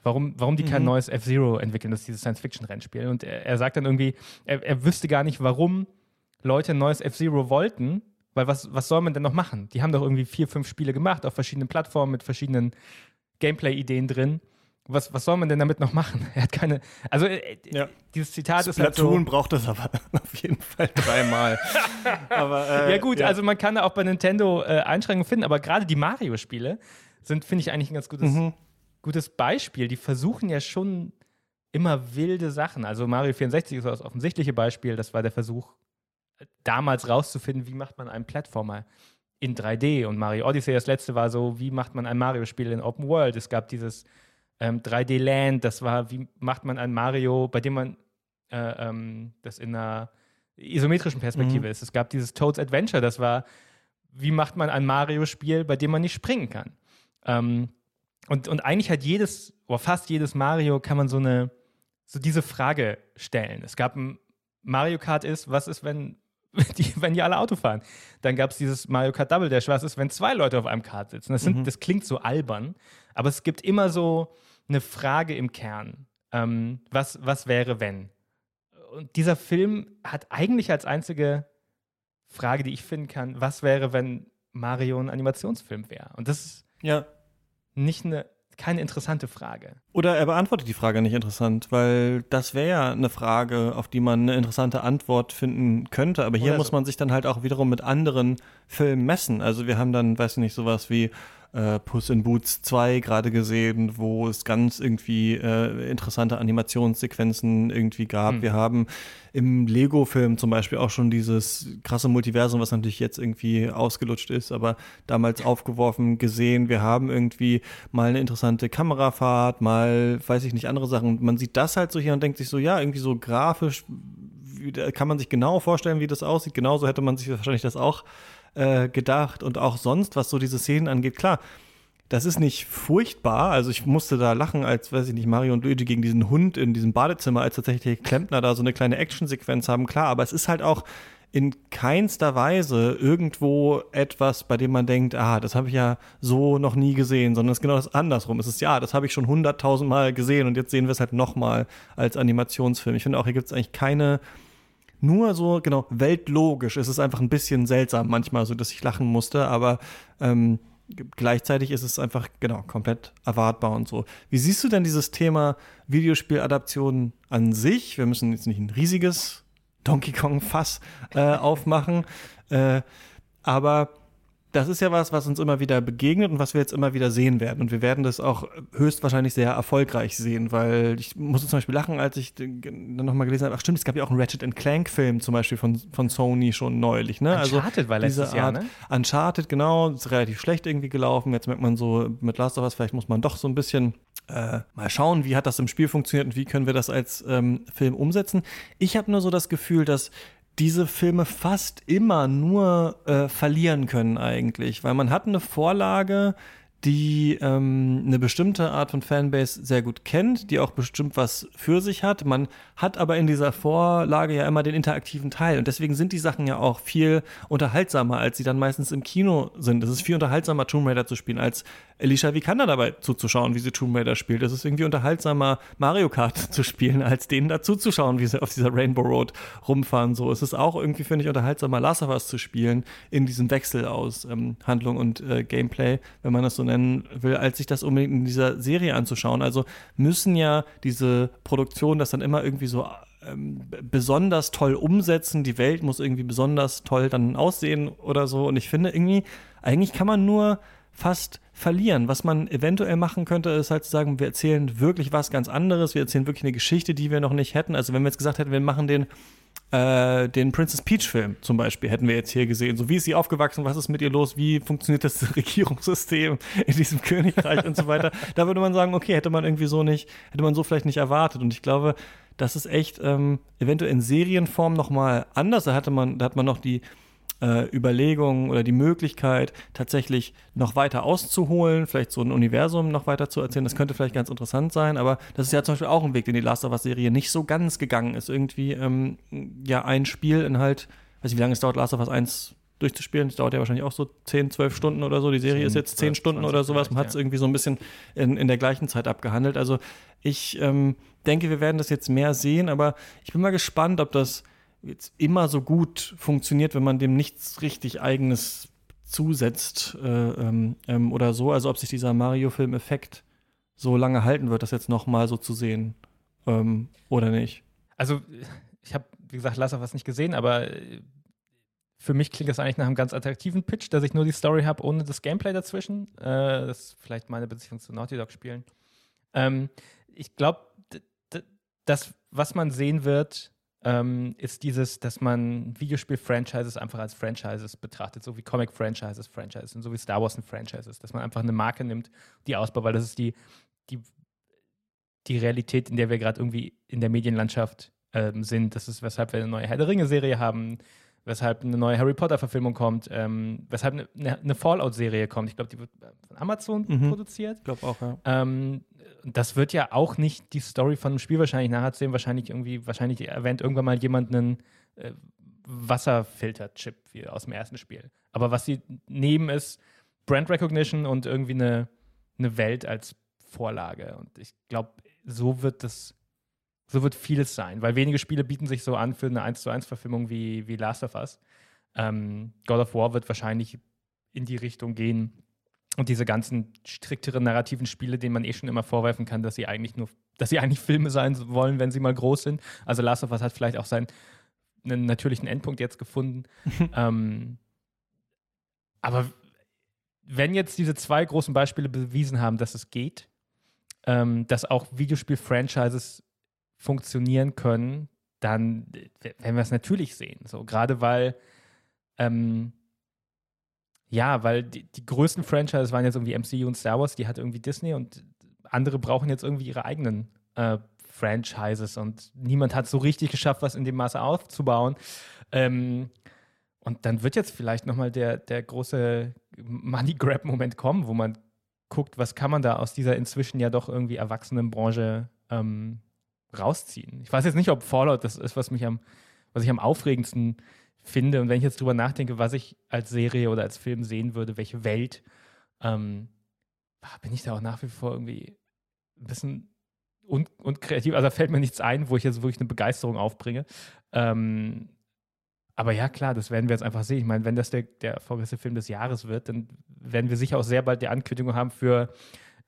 Warum, warum die mhm. kein neues F-Zero entwickeln, das ist dieses Science-Fiction-Rennspiel. Und er, er, sagt dann irgendwie, er, er wüsste gar nicht, warum Leute ein neues F-Zero wollten, weil was, was soll man denn noch machen? Die haben doch irgendwie vier, fünf Spiele gemacht auf verschiedenen Plattformen mit verschiedenen Gameplay-Ideen drin was, was soll man denn damit noch machen? Er hat keine. Also, äh, ja. dieses Zitat Splatoon ist halt so. braucht es aber auf jeden Fall dreimal. aber, äh, ja, gut, ja. also man kann da auch bei Nintendo äh, Einschränkungen finden, aber gerade die Mario-Spiele sind, finde ich, eigentlich ein ganz gutes, mhm. gutes Beispiel. Die versuchen ja schon immer wilde Sachen. Also, Mario 64 ist das offensichtliche Beispiel. Das war der Versuch, damals rauszufinden, wie macht man einen Plattformer in 3D. Und Mario Odyssey, das letzte, war so, wie macht man ein Mario-Spiel in Open World. Es gab dieses ähm, 3D Land, das war, wie macht man ein Mario, bei dem man äh, ähm, das in einer isometrischen Perspektive mhm. ist. Es gab dieses Toads Adventure, das war, wie macht man ein Mario-Spiel, bei dem man nicht springen kann. Ähm, und, und eigentlich hat jedes, oder fast jedes Mario kann man so eine, so diese Frage stellen. Es gab ein Mario Kart ist, was ist, wenn die, wenn die alle Auto fahren? Dann gab es dieses Mario Kart Double Dash, was ist, wenn zwei Leute auf einem Kart sitzen? Das, sind, mhm. das klingt so albern, aber es gibt immer so, eine Frage im Kern. Ähm, was, was wäre, wenn? Und dieser Film hat eigentlich als einzige Frage, die ich finden kann, was wäre, wenn Mario ein Animationsfilm wäre? Und das ist ja. nicht eine, keine interessante Frage. Oder er beantwortet die Frage nicht interessant, weil das wäre ja eine Frage, auf die man eine interessante Antwort finden könnte. Aber hier Oder muss man sich dann halt auch wiederum mit anderen Filmen messen. Also wir haben dann, weiß ich nicht, sowas wie äh, Puss in Boots 2 gerade gesehen, wo es ganz irgendwie äh, interessante Animationssequenzen irgendwie gab. Mhm. Wir haben im Lego-Film zum Beispiel auch schon dieses krasse Multiversum, was natürlich jetzt irgendwie ausgelutscht ist, aber damals aufgeworfen gesehen. Wir haben irgendwie mal eine interessante Kamerafahrt, mal, weiß ich nicht, andere Sachen. man sieht das halt so hier und denkt sich so, ja, irgendwie so grafisch kann man sich genau vorstellen, wie das aussieht. Genauso hätte man sich wahrscheinlich das auch äh, gedacht. Und auch sonst, was so diese Szenen angeht, klar, das ist nicht furchtbar. Also ich musste da lachen, als, weiß ich nicht, Mario und Luigi gegen diesen Hund in diesem Badezimmer, als tatsächlich Klempner da so eine kleine Actionsequenz haben. Klar, aber es ist halt auch in keinster Weise irgendwo etwas, bei dem man denkt, ah, das habe ich ja so noch nie gesehen, sondern es ist genau das andersrum. Es ist ja, das habe ich schon hunderttausendmal gesehen und jetzt sehen wir es halt nochmal als Animationsfilm. Ich finde auch, hier gibt es eigentlich keine, nur so, genau, weltlogisch. Es ist einfach ein bisschen seltsam manchmal, so dass ich lachen musste, aber ähm, gleichzeitig ist es einfach, genau, komplett erwartbar und so. Wie siehst du denn dieses Thema Videospieladaptionen an sich? Wir müssen jetzt nicht ein riesiges Donkey Kong-Fass äh, aufmachen. Äh, aber das ist ja was, was uns immer wieder begegnet und was wir jetzt immer wieder sehen werden. Und wir werden das auch höchstwahrscheinlich sehr erfolgreich sehen, weil ich musste zum Beispiel lachen, als ich dann nochmal gelesen habe, ach stimmt, es gab ja auch einen Ratchet Clank-Film zum Beispiel von, von Sony schon neulich. Ne? Also Uncharted also war letztes Jahr, ne? Uncharted, genau, ist relativ schlecht irgendwie gelaufen. Jetzt merkt man so, mit Last of Us, vielleicht muss man doch so ein bisschen äh, mal schauen, wie hat das im Spiel funktioniert und wie können wir das als ähm, Film umsetzen. Ich habe nur so das Gefühl, dass diese Filme fast immer nur äh, verlieren können eigentlich, weil man hat eine Vorlage, die ähm, eine bestimmte Art von Fanbase sehr gut kennt, die auch bestimmt was für sich hat. Man hat aber in dieser Vorlage ja immer den interaktiven Teil und deswegen sind die Sachen ja auch viel unterhaltsamer, als sie dann meistens im Kino sind. Es ist viel unterhaltsamer, Tomb Raider zu spielen, als Alicia Vikander dabei zuzuschauen, wie sie Tomb Raider spielt. Es ist irgendwie unterhaltsamer, Mario Kart zu spielen, als denen da zuzuschauen, wie sie auf dieser Rainbow Road rumfahren. So, es ist auch irgendwie, finde ich, unterhaltsamer, Last of Us zu spielen in diesem Wechsel aus ähm, Handlung und äh, Gameplay, wenn man das so nennen will, als sich das unbedingt in dieser Serie anzuschauen. Also müssen ja diese Produktionen das dann immer irgendwie so ähm, besonders toll umsetzen. Die Welt muss irgendwie besonders toll dann aussehen oder so. Und ich finde irgendwie, eigentlich kann man nur fast verlieren. Was man eventuell machen könnte, ist halt zu sagen, wir erzählen wirklich was ganz anderes, wir erzählen wirklich eine Geschichte, die wir noch nicht hätten. Also wenn wir jetzt gesagt hätten, wir machen den äh, den Princess Peach-Film zum Beispiel hätten wir jetzt hier gesehen. So, wie ist sie aufgewachsen, was ist mit ihr los, wie funktioniert das Regierungssystem in diesem Königreich und so weiter. Da würde man sagen, okay, hätte man irgendwie so nicht, hätte man so vielleicht nicht erwartet. Und ich glaube, das ist echt ähm, eventuell in Serienform nochmal anders. Da hatte man, da hat man noch die äh, Überlegung oder die Möglichkeit, tatsächlich noch weiter auszuholen, vielleicht so ein Universum noch weiter zu erzählen. Das könnte vielleicht ganz interessant sein, aber das ist ja zum Beispiel auch ein Weg, den die Last of Us-Serie nicht so ganz gegangen ist. Irgendwie, ähm, ja, ein Spiel in halt, weiß ich, wie lange es dauert, Last of Us 1 durchzuspielen. Das dauert ja wahrscheinlich auch so 10, 12 Stunden oder so. Die Serie 10, ist jetzt 10 Stunden oder sowas. Man hat es ja. irgendwie so ein bisschen in, in der gleichen Zeit abgehandelt. Also ich ähm, denke, wir werden das jetzt mehr sehen, aber ich bin mal gespannt, ob das jetzt immer so gut funktioniert, wenn man dem nichts richtig Eigenes zusetzt äh, ähm, ähm, oder so. Also ob sich dieser Mario-Film-Effekt so lange halten wird, das jetzt noch mal so zu sehen ähm, oder nicht. Also ich habe, wie gesagt, Last of Us nicht gesehen, aber äh, für mich klingt das eigentlich nach einem ganz attraktiven Pitch, dass ich nur die Story habe, ohne das Gameplay dazwischen. Äh, das ist vielleicht meine Beziehung zu Naughty Dog spielen. Ähm, ich glaube, das, was man sehen wird, ähm, ist dieses, dass man Videospiel-Franchises einfach als Franchises betrachtet, so wie Comic-Franchises Franchises und so wie Star Wars ein Franchise ist, dass man einfach eine Marke nimmt, die ausbaut, weil das ist die, die, die Realität, in der wir gerade irgendwie in der Medienlandschaft ähm, sind. Das ist, weshalb wir eine neue Herr der Ringe-Serie haben, weshalb eine neue Harry Potter-Verfilmung kommt, ähm, weshalb eine, eine Fallout-Serie kommt. Ich glaube, die wird von Amazon mhm. produziert. Ich glaube auch, ja. Ähm, das wird ja auch nicht die Story von dem Spiel wahrscheinlich nacherzählen. Wahrscheinlich irgendwie, wahrscheinlich erwähnt irgendwann mal jemand einen äh, Wasserfilter-Chip wie aus dem ersten Spiel. Aber was sie nehmen, ist Brand Recognition und irgendwie eine, eine Welt als Vorlage. Und ich glaube, so wird das, so wird vieles sein, weil wenige Spiele bieten sich so an für eine 1 zu 1 Verfilmung wie, wie Last of Us. Ähm, God of War wird wahrscheinlich in die Richtung gehen, und diese ganzen strikteren narrativen Spiele, denen man eh schon immer vorwerfen kann, dass sie eigentlich nur, dass sie eigentlich Filme sein wollen, wenn sie mal groß sind. Also Last of Us hat vielleicht auch seinen einen natürlichen Endpunkt jetzt gefunden. ähm, aber wenn jetzt diese zwei großen Beispiele bewiesen haben, dass es geht, ähm, dass auch Videospiel-Franchises funktionieren können, dann werden wir es natürlich sehen. So, gerade weil ähm, ja, weil die, die größten Franchises waren jetzt irgendwie MCU und Star Wars, die hat irgendwie Disney und andere brauchen jetzt irgendwie ihre eigenen äh, Franchises und niemand hat so richtig geschafft, was in dem Maße aufzubauen. Ähm, und dann wird jetzt vielleicht nochmal der, der große Money-Grab-Moment kommen, wo man guckt, was kann man da aus dieser inzwischen ja doch irgendwie erwachsenen Branche ähm, rausziehen. Ich weiß jetzt nicht, ob Fallout das ist, was mich am, was ich am aufregendsten finde. Und wenn ich jetzt drüber nachdenke, was ich als Serie oder als Film sehen würde, welche Welt, ähm, bin ich da auch nach wie vor irgendwie ein bisschen un unkreativ. Also da fällt mir nichts ein, wo ich jetzt wirklich eine Begeisterung aufbringe. Ähm, aber ja, klar, das werden wir jetzt einfach sehen. Ich meine, wenn das der, der erfolgreichste Film des Jahres wird, dann werden wir sicher auch sehr bald die Ankündigung haben für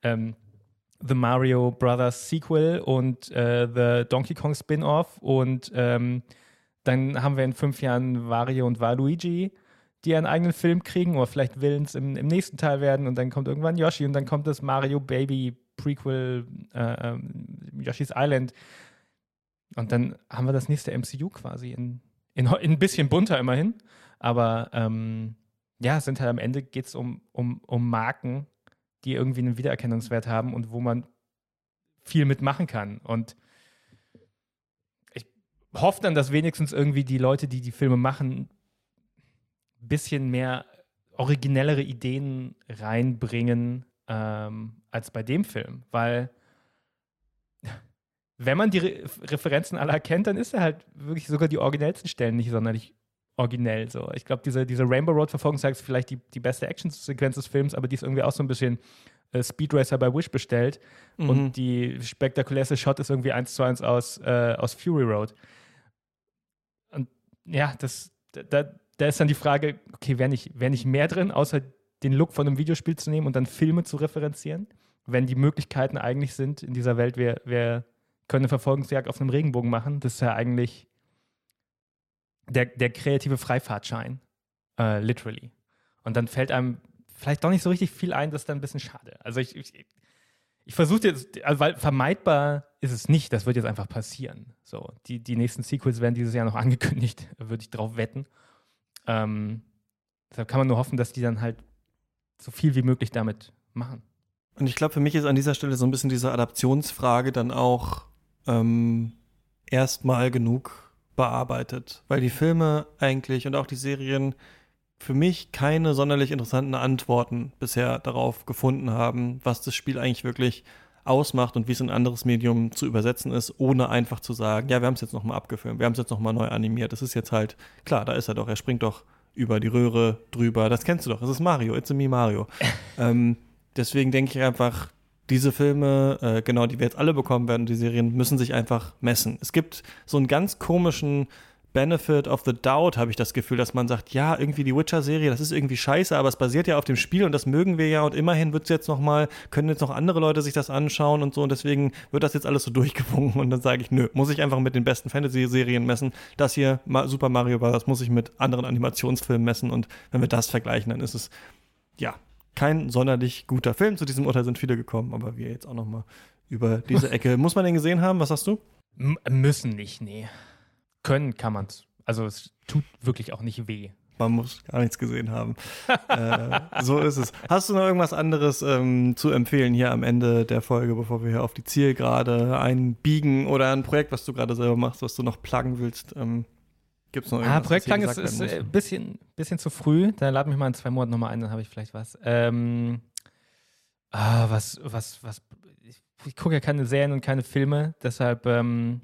ähm, The Mario Brothers Sequel und äh, The Donkey Kong Spin-off. Und ähm, dann haben wir in fünf Jahren Wario und Waluigi, die einen eigenen Film kriegen oder vielleicht Villains im, im nächsten Teil werden. Und dann kommt irgendwann Yoshi und dann kommt das Mario Baby Prequel äh, ähm, Yoshi's Island. Und dann haben wir das nächste MCU quasi in in, in ein bisschen bunter immerhin. Aber ähm, ja, es sind halt am Ende geht es um, um, um Marken, die irgendwie einen Wiedererkennungswert haben und wo man viel mitmachen kann. Und ich hoffe dann, dass wenigstens irgendwie die Leute, die die Filme machen, ein bisschen mehr originellere Ideen reinbringen ähm, als bei dem Film. Weil wenn man die Re Referenzen alle erkennt, dann ist er halt wirklich sogar die originellsten Stellen nicht sonderlich originell. So. Ich glaube, diese, diese Rainbow Road Verfolgungsjagd ist vielleicht die, die beste Action-Sequenz des Films, aber die ist irgendwie auch so ein bisschen äh, Speed Racer bei Wish bestellt. Mhm. Und die spektakulärste Shot ist irgendwie eins zu eins aus, äh, aus Fury Road. Und ja, das, da, da ist dann die Frage, okay, wäre nicht, wär nicht mehr drin, außer den Look von einem Videospiel zu nehmen und dann Filme zu referenzieren? Wenn die Möglichkeiten eigentlich sind, in dieser Welt, wer, wer können eine Verfolgungsjagd auf einem Regenbogen machen. Das ist ja eigentlich der, der kreative Freifahrtschein, äh, literally. Und dann fällt einem vielleicht doch nicht so richtig viel ein, das ist dann ein bisschen schade. Also ich, ich, ich versuche jetzt, also weil vermeidbar ist es nicht, das wird jetzt einfach passieren. So, die, die nächsten Sequels werden dieses Jahr noch angekündigt, würde ich drauf wetten. Ähm, deshalb kann man nur hoffen, dass die dann halt so viel wie möglich damit machen. Und ich glaube, für mich ist an dieser Stelle so ein bisschen diese Adaptionsfrage dann auch ähm, erstmal genug bearbeitet, weil die Filme eigentlich und auch die Serien für mich keine sonderlich interessanten Antworten bisher darauf gefunden haben, was das Spiel eigentlich wirklich ausmacht und wie es in ein anderes Medium zu übersetzen ist, ohne einfach zu sagen, ja, wir haben es jetzt nochmal abgefilmt, wir haben es jetzt nochmal neu animiert. Das ist jetzt halt, klar, da ist er doch, er springt doch über die Röhre drüber. Das kennst du doch, das ist Mario, it's a me Mario. ähm, deswegen denke ich einfach, diese Filme, äh, genau, die wir jetzt alle bekommen werden, die Serien, müssen sich einfach messen. Es gibt so einen ganz komischen Benefit of the Doubt, habe ich das Gefühl, dass man sagt, ja, irgendwie die Witcher-Serie, das ist irgendwie scheiße, aber es basiert ja auf dem Spiel und das mögen wir ja und immerhin wird es jetzt noch mal, können jetzt noch andere Leute sich das anschauen und so und deswegen wird das jetzt alles so durchgewunken und dann sage ich, nö, muss ich einfach mit den besten Fantasy-Serien messen. Das hier, Super Mario Bros., muss ich mit anderen Animationsfilmen messen und wenn wir das vergleichen, dann ist es, ja, kein sonderlich guter Film. Zu diesem Urteil sind viele gekommen, aber wir jetzt auch noch mal über diese Ecke. Muss man den gesehen haben? Was hast du? M müssen nicht, nee. Können kann man es. Also es tut wirklich auch nicht weh. Man muss gar nichts gesehen haben. äh, so ist es. Hast du noch irgendwas anderes ähm, zu empfehlen hier am Ende der Folge, bevor wir hier auf die Zielgerade einbiegen oder ein Projekt, was du gerade selber machst, was du noch pluggen willst? Ähm, Gibt es noch irgendwas? Ah, Projektplan ist, ist ein äh, bisschen, bisschen zu früh. Dann lade mich mal in zwei Monaten nochmal ein, dann habe ich vielleicht was. Ähm, ah, was, was, was. Ich, ich gucke ja keine Serien und keine Filme, deshalb ähm,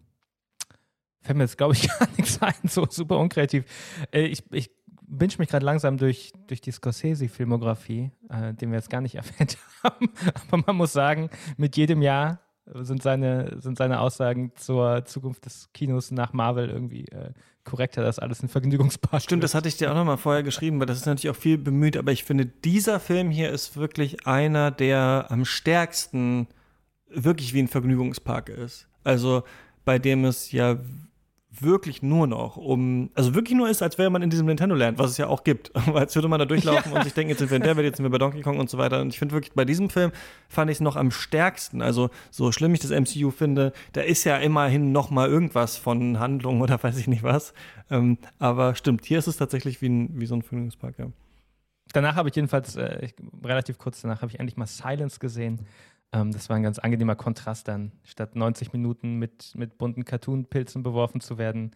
fällt mir jetzt, glaube ich, gar nichts ein. So super unkreativ. Äh, ich, ich binge mich gerade langsam durch, durch die Scorsese-Filmografie, äh, den wir jetzt gar nicht erwähnt haben. Aber man muss sagen, mit jedem Jahr sind seine, sind seine Aussagen zur Zukunft des Kinos nach Marvel irgendwie äh, korrekter, dass alles ein Vergnügungspark Stimmt, das hatte ich dir auch nochmal vorher geschrieben, weil das ist natürlich auch viel bemüht, aber ich finde, dieser Film hier ist wirklich einer, der am stärksten wirklich wie ein Vergnügungspark ist. Also bei dem es ja wirklich nur noch um, also wirklich nur ist, als wäre man in diesem Nintendo Land, was es ja auch gibt. als würde man da durchlaufen ja. und sich denken, jetzt sind wir in der Welt, jetzt sind wir bei Donkey Kong und so weiter. Und ich finde wirklich, bei diesem Film fand ich es noch am stärksten. Also, so schlimm ich das MCU finde, da ist ja immerhin noch mal irgendwas von Handlung oder weiß ich nicht was. Ähm, aber stimmt, hier ist es tatsächlich wie, ein, wie so ein Vergnügungspark, ja. Danach habe ich jedenfalls, äh, ich, relativ kurz danach, habe ich endlich mal Silence gesehen. Ähm, das war ein ganz angenehmer Kontrast dann. Statt 90 Minuten mit, mit bunten Cartoon-Pilzen beworfen zu werden,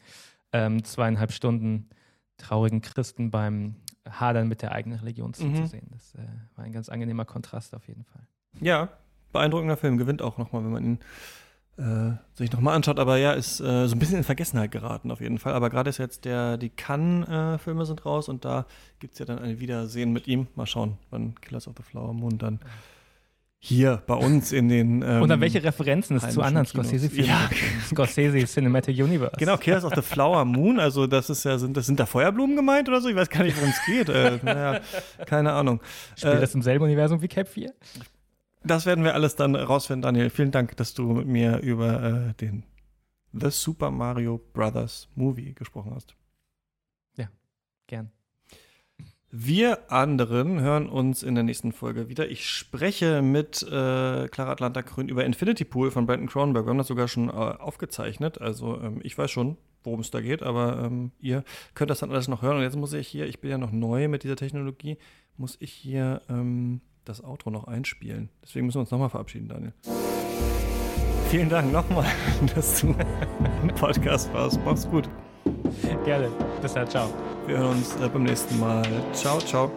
ähm, zweieinhalb Stunden traurigen Christen beim Hadern mit der eigenen Religion zuzusehen. Mhm. Das äh, war ein ganz angenehmer Kontrast auf jeden Fall. Ja, beeindruckender Film. Gewinnt auch nochmal, wenn man ihn äh, sich nochmal anschaut. Aber ja, ist äh, so ein bisschen in Vergessenheit geraten auf jeden Fall. Aber gerade ist jetzt der, die Cannes-Filme sind raus und da gibt es ja dann ein Wiedersehen mit ihm. Mal schauen, wann Killers of the Flower Moon dann hier bei uns in den. Ähm, und an welche Referenzen es zu anderen Scorsese-Filmen ja. Scorsese Cinematic Universe. Genau, Killers of the Flower Moon, also das ist ja, sind, das sind da Feuerblumen gemeint oder so? Ich weiß gar nicht, worum es geht. äh, naja, keine Ahnung. Spielt äh, das im selben Universum wie Cap 4? Das werden wir alles dann rausfinden, Daniel. Vielen Dank, dass du mit mir über äh, den The Super Mario Brothers Movie gesprochen hast. Ja, gern. Wir anderen hören uns in der nächsten Folge wieder. Ich spreche mit äh, Clara Atlanta Grün über Infinity Pool von Brandon Cronenberg. Wir haben das sogar schon äh, aufgezeichnet. Also ähm, ich weiß schon, worum es da geht, aber ähm, ihr könnt das dann alles noch hören. Und jetzt muss ich hier, ich bin ja noch neu mit dieser Technologie, muss ich hier ähm, das Outro noch einspielen. Deswegen müssen wir uns nochmal verabschieden, Daniel. Vielen Dank nochmal, dass du im Podcast warst. Mach's gut. Gerne. Bis dann. Ciao. Wir hören uns äh, beim nächsten Mal. Ciao, ciao.